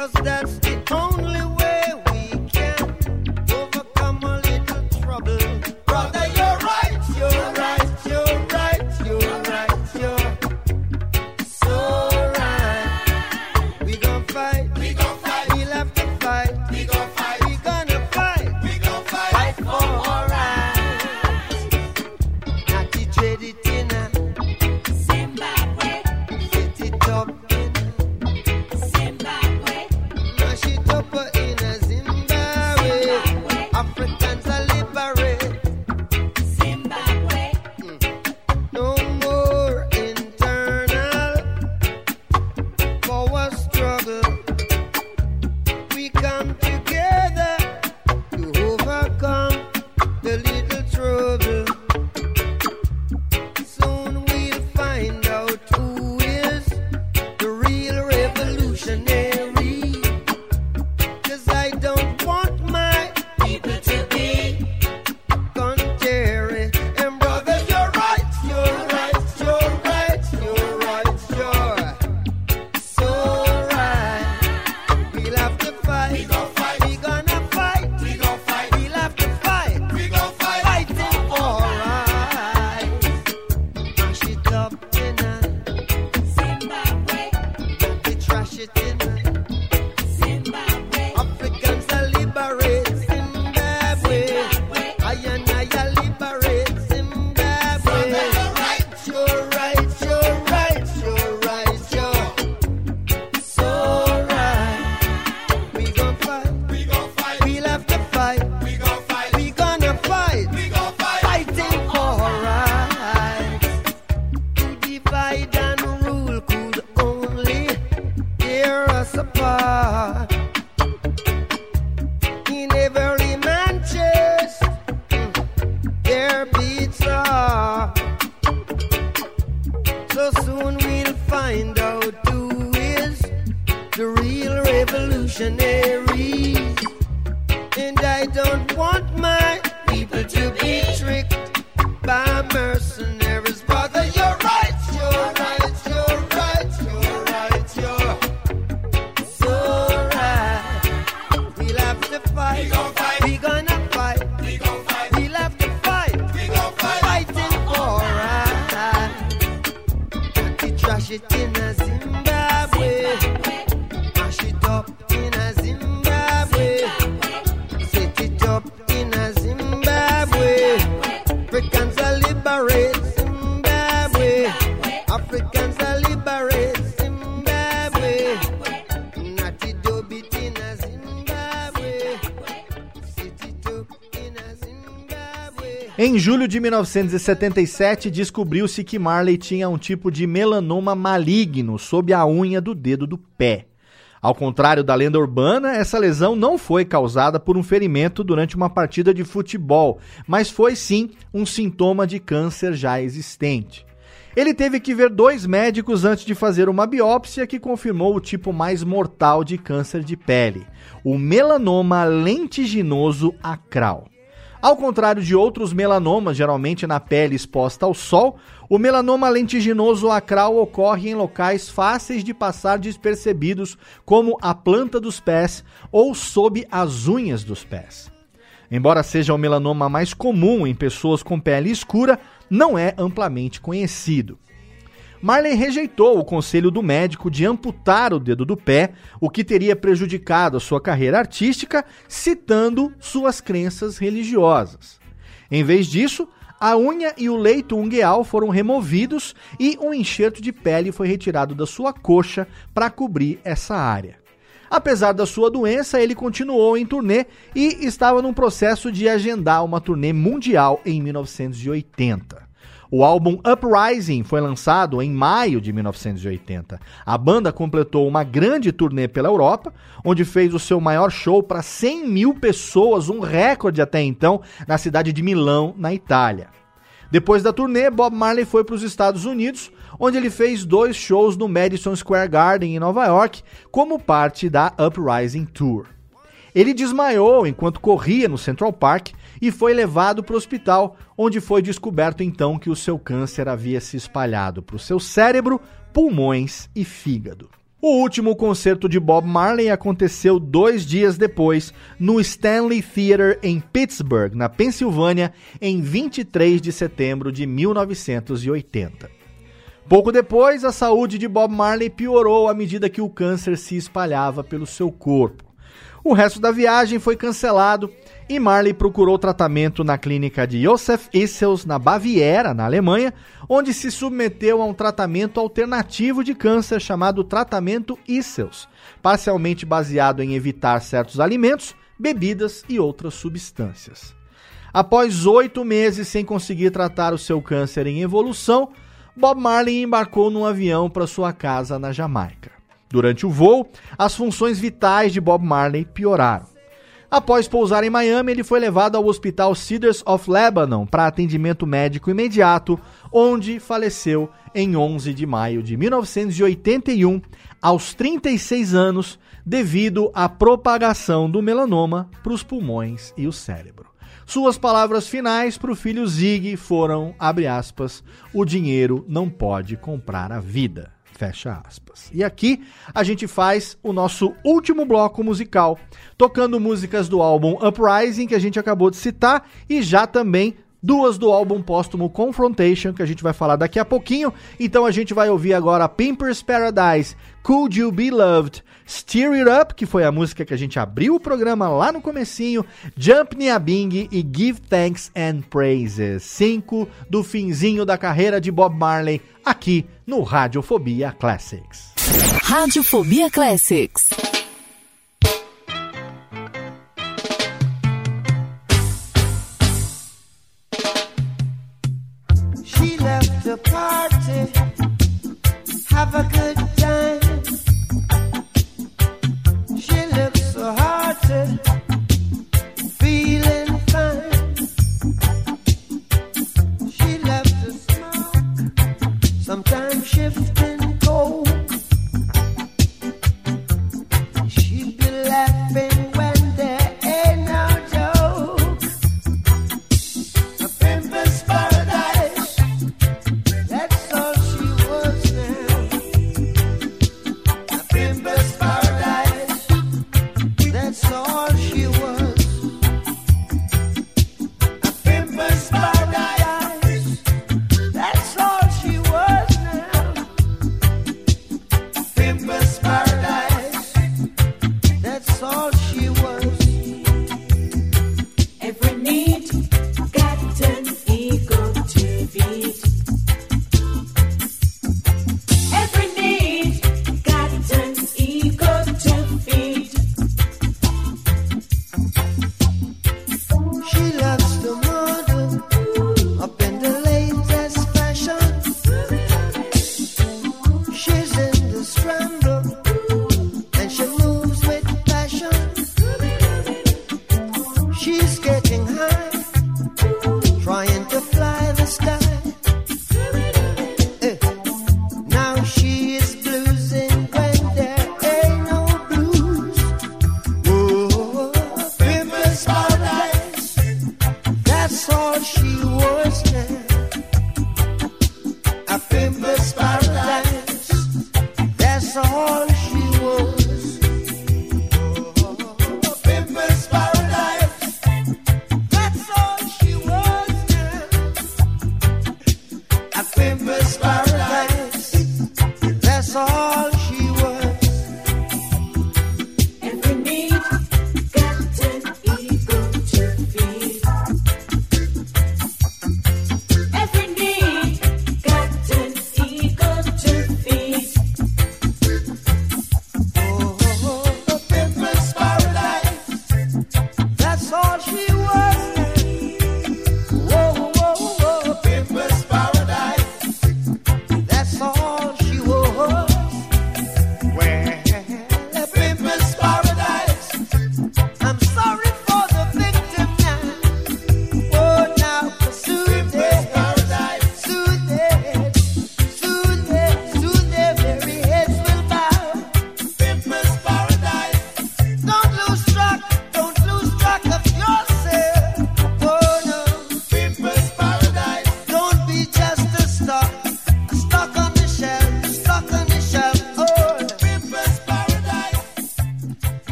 Cause that's the only way de 1977, descobriu-se que Marley tinha um tipo de melanoma maligno sob a unha do dedo do pé. Ao contrário da lenda urbana, essa lesão não foi causada por um ferimento durante uma partida de futebol, mas foi sim um sintoma de câncer já existente. Ele teve que ver dois médicos antes de fazer uma biópsia que confirmou o tipo mais mortal de câncer de pele, o melanoma lentiginoso acral. Ao contrário de outros melanomas, geralmente na pele exposta ao sol, o melanoma lentiginoso acral ocorre em locais fáceis de passar despercebidos, como a planta dos pés ou sob as unhas dos pés. Embora seja o melanoma mais comum em pessoas com pele escura, não é amplamente conhecido. Marley rejeitou o conselho do médico de amputar o dedo do pé, o que teria prejudicado a sua carreira artística, citando suas crenças religiosas. Em vez disso, a unha e o leito ungueal foram removidos e um enxerto de pele foi retirado da sua coxa para cobrir essa área. Apesar da sua doença, ele continuou em turnê e estava num processo de agendar uma turnê mundial em 1980. O álbum Uprising foi lançado em maio de 1980. A banda completou uma grande turnê pela Europa, onde fez o seu maior show para 100 mil pessoas, um recorde até então, na cidade de Milão, na Itália. Depois da turnê, Bob Marley foi para os Estados Unidos, onde ele fez dois shows no Madison Square Garden, em Nova York, como parte da Uprising Tour. Ele desmaiou enquanto corria no Central Park e foi levado para o hospital, onde foi descoberto então que o seu câncer havia se espalhado para o seu cérebro, pulmões e fígado. O último concerto de Bob Marley aconteceu dois dias depois, no Stanley Theater em Pittsburgh, na Pensilvânia, em 23 de setembro de 1980. Pouco depois, a saúde de Bob Marley piorou à medida que o câncer se espalhava pelo seu corpo. O resto da viagem foi cancelado e Marley procurou tratamento na clínica de Josef Issels, na Baviera, na Alemanha, onde se submeteu a um tratamento alternativo de câncer chamado tratamento Issels, parcialmente baseado em evitar certos alimentos, bebidas e outras substâncias. Após oito meses sem conseguir tratar o seu câncer em evolução, Bob Marley embarcou num avião para sua casa na Jamaica. Durante o voo, as funções vitais de Bob Marley pioraram. Após pousar em Miami, ele foi levado ao Hospital Cedars of Lebanon para atendimento médico imediato, onde faleceu em 11 de maio de 1981, aos 36 anos, devido à propagação do melanoma para os pulmões e o cérebro. Suas palavras finais para o filho Zig foram, aspas, o dinheiro não pode comprar a vida. Fecha aspas. E aqui a gente faz o nosso último bloco musical, tocando músicas do álbum Uprising, que a gente acabou de citar, e já também duas do álbum póstumo Confrontation, que a gente vai falar daqui a pouquinho. Então a gente vai ouvir agora Pimpers Paradise, Could You Be Loved, Steer It Up, que foi a música que a gente abriu o programa lá no comecinho, Jump Niabing e Give Thanks and Praises. Cinco do finzinho da carreira de Bob Marley, aqui no Radiofobia Classics. Radiofobia Classics. She left the party, have a good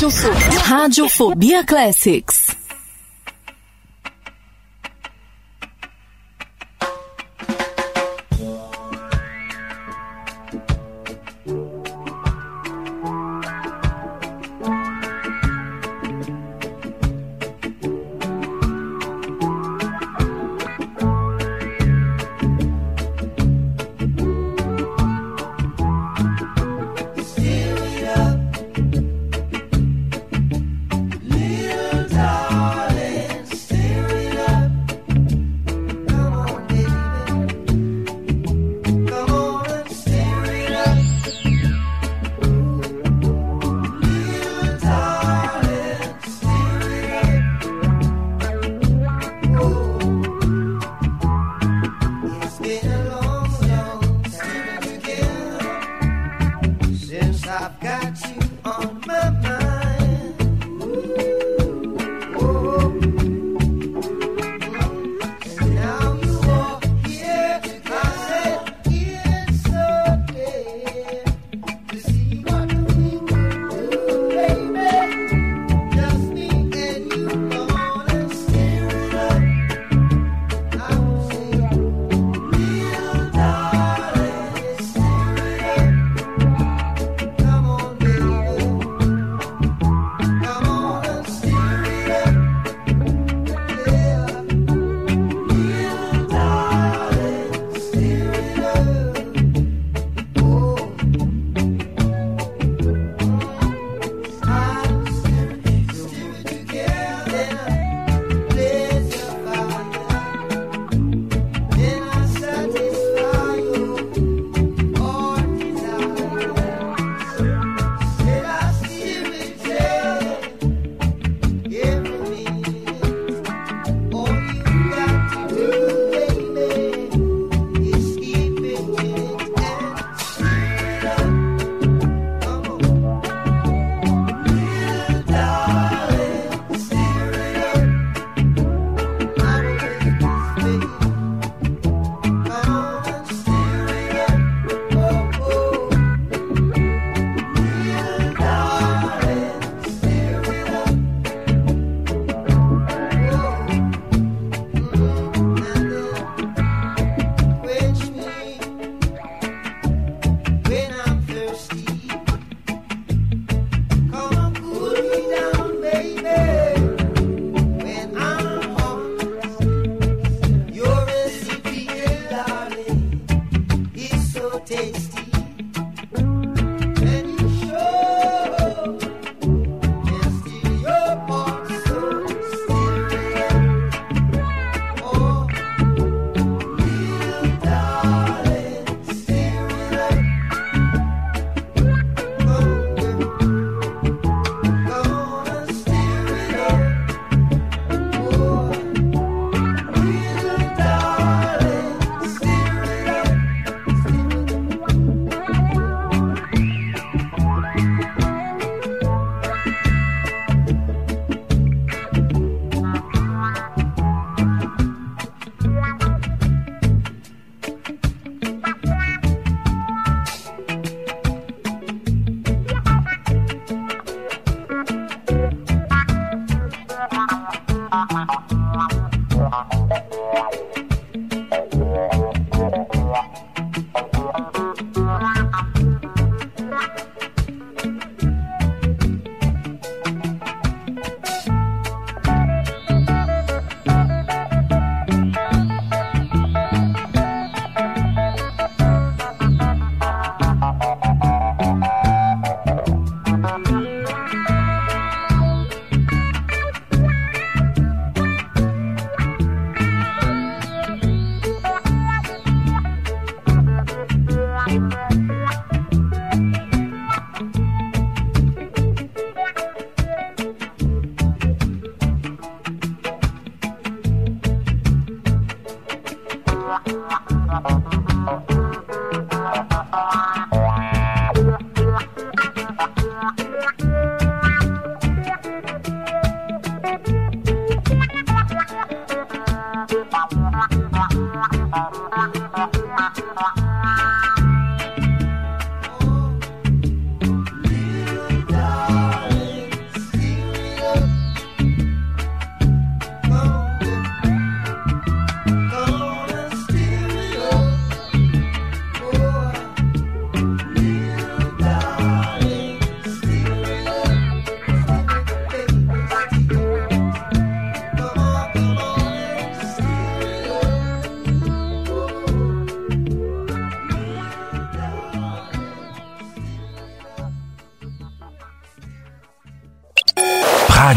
Radiofobia, Radiofobia Classics.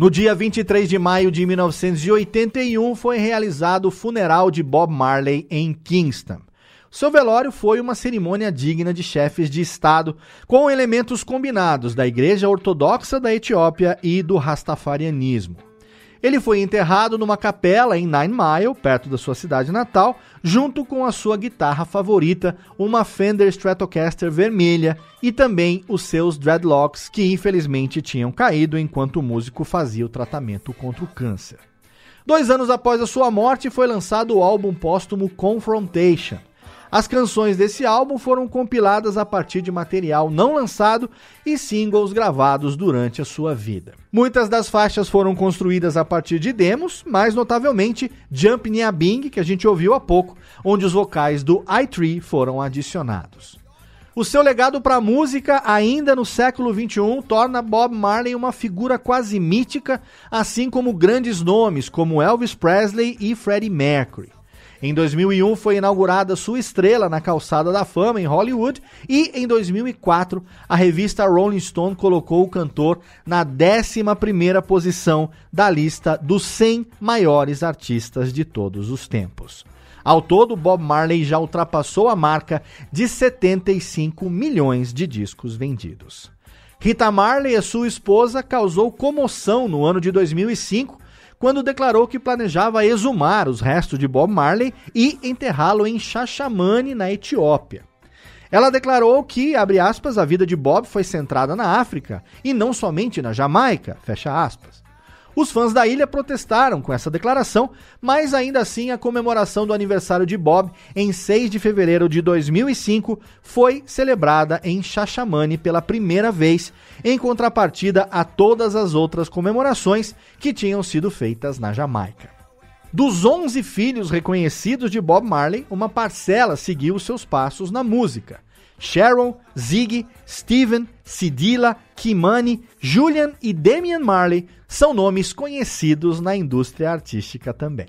No dia 23 de maio de 1981 foi realizado o funeral de Bob Marley em Kingston. Seu velório foi uma cerimônia digna de chefes de Estado, com elementos combinados da Igreja Ortodoxa da Etiópia e do Rastafarianismo. Ele foi enterrado numa capela em Nine Mile, perto da sua cidade natal, junto com a sua guitarra favorita, uma Fender Stratocaster vermelha, e também os seus dreadlocks, que infelizmente tinham caído enquanto o músico fazia o tratamento contra o câncer. Dois anos após a sua morte, foi lançado o álbum póstumo Confrontation. As canções desse álbum foram compiladas a partir de material não lançado e singles gravados durante a sua vida. Muitas das faixas foram construídas a partir de demos, mais notavelmente Jump Nia Bing, que a gente ouviu há pouco, onde os vocais do i3 foram adicionados. O seu legado para a música, ainda no século XXI, torna Bob Marley uma figura quase mítica, assim como grandes nomes como Elvis Presley e Freddie Mercury. Em 2001 foi inaugurada sua estrela na Calçada da Fama em Hollywood e em 2004 a revista Rolling Stone colocou o cantor na 11ª posição da lista dos 100 maiores artistas de todos os tempos. Ao todo, Bob Marley já ultrapassou a marca de 75 milhões de discos vendidos. Rita Marley e sua esposa causou comoção no ano de 2005 quando declarou que planejava exumar os restos de Bob Marley e enterrá-lo em Xaxamani, na Etiópia. Ela declarou que, abre aspas, a vida de Bob foi centrada na África e não somente na Jamaica, fecha aspas. Os fãs da ilha protestaram com essa declaração, mas ainda assim a comemoração do aniversário de Bob, em 6 de fevereiro de 2005, foi celebrada em Xaxamani pela primeira vez, em contrapartida a todas as outras comemorações que tinham sido feitas na Jamaica. Dos 11 filhos reconhecidos de Bob Marley, uma parcela seguiu seus passos na música. Sharon, Ziggy, Steven, Sidila, Kimani, Julian e Damian Marley são nomes conhecidos na indústria artística também.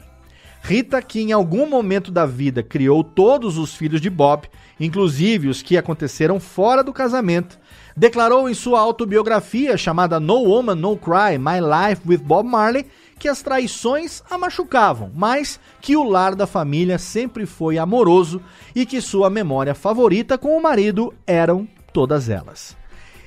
Rita, que em algum momento da vida criou todos os filhos de Bob, inclusive os que aconteceram fora do casamento, declarou em sua autobiografia chamada No Woman, No Cry: My Life with Bob Marley que as traições a machucavam, mas que o lar da família sempre foi amoroso e que sua memória favorita com o marido eram todas elas.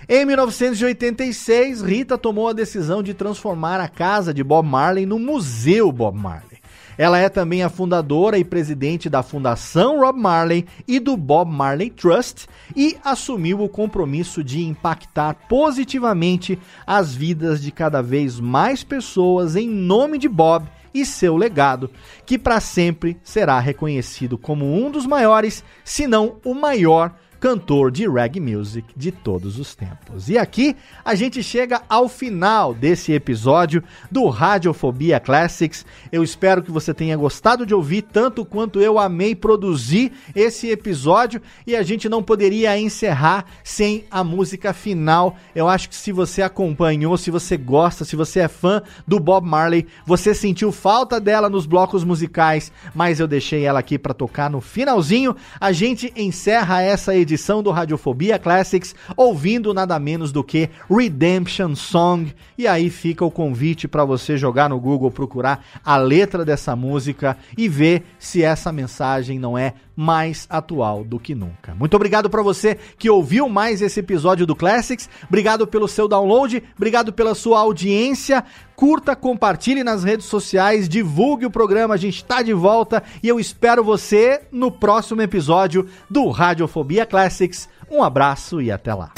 Em 1986, Rita tomou a decisão de transformar a casa de Bob Marley no Museu Bob Marley. Ela é também a fundadora e presidente da Fundação Rob Marley e do Bob Marley Trust e assumiu o compromisso de impactar positivamente as vidas de cada vez mais pessoas em nome de Bob e seu legado, que para sempre será reconhecido como um dos maiores, se não o maior cantor de reggae music de todos os tempos. E aqui a gente chega ao final desse episódio do Radiofobia Classics. Eu espero que você tenha gostado de ouvir tanto quanto eu amei produzir esse episódio e a gente não poderia encerrar sem a música final. Eu acho que se você acompanhou, se você gosta, se você é fã do Bob Marley, você sentiu falta dela nos blocos musicais, mas eu deixei ela aqui para tocar no finalzinho. A gente encerra essa edição do Radiofobia Classics ouvindo nada menos do que Redemption Song. E aí fica o convite para você jogar no Google, procurar a letra dessa música e ver se essa mensagem não é mais atual do que nunca. Muito obrigado para você que ouviu mais esse episódio do Classics. Obrigado pelo seu download, obrigado pela sua audiência. Curta, compartilhe nas redes sociais, divulgue o programa. A gente está de volta e eu espero você no próximo episódio do Radiofobia Classics. Um abraço e até lá.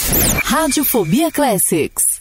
Radiofobia Classics.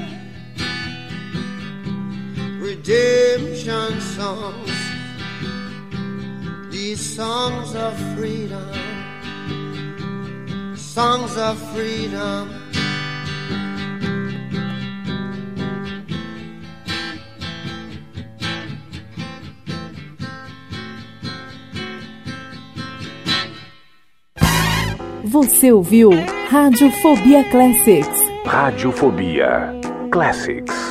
redemption songs. These songs of freedom, songs of freedom. Você ouviu Radiofobia Classics. Radiofobia Classics.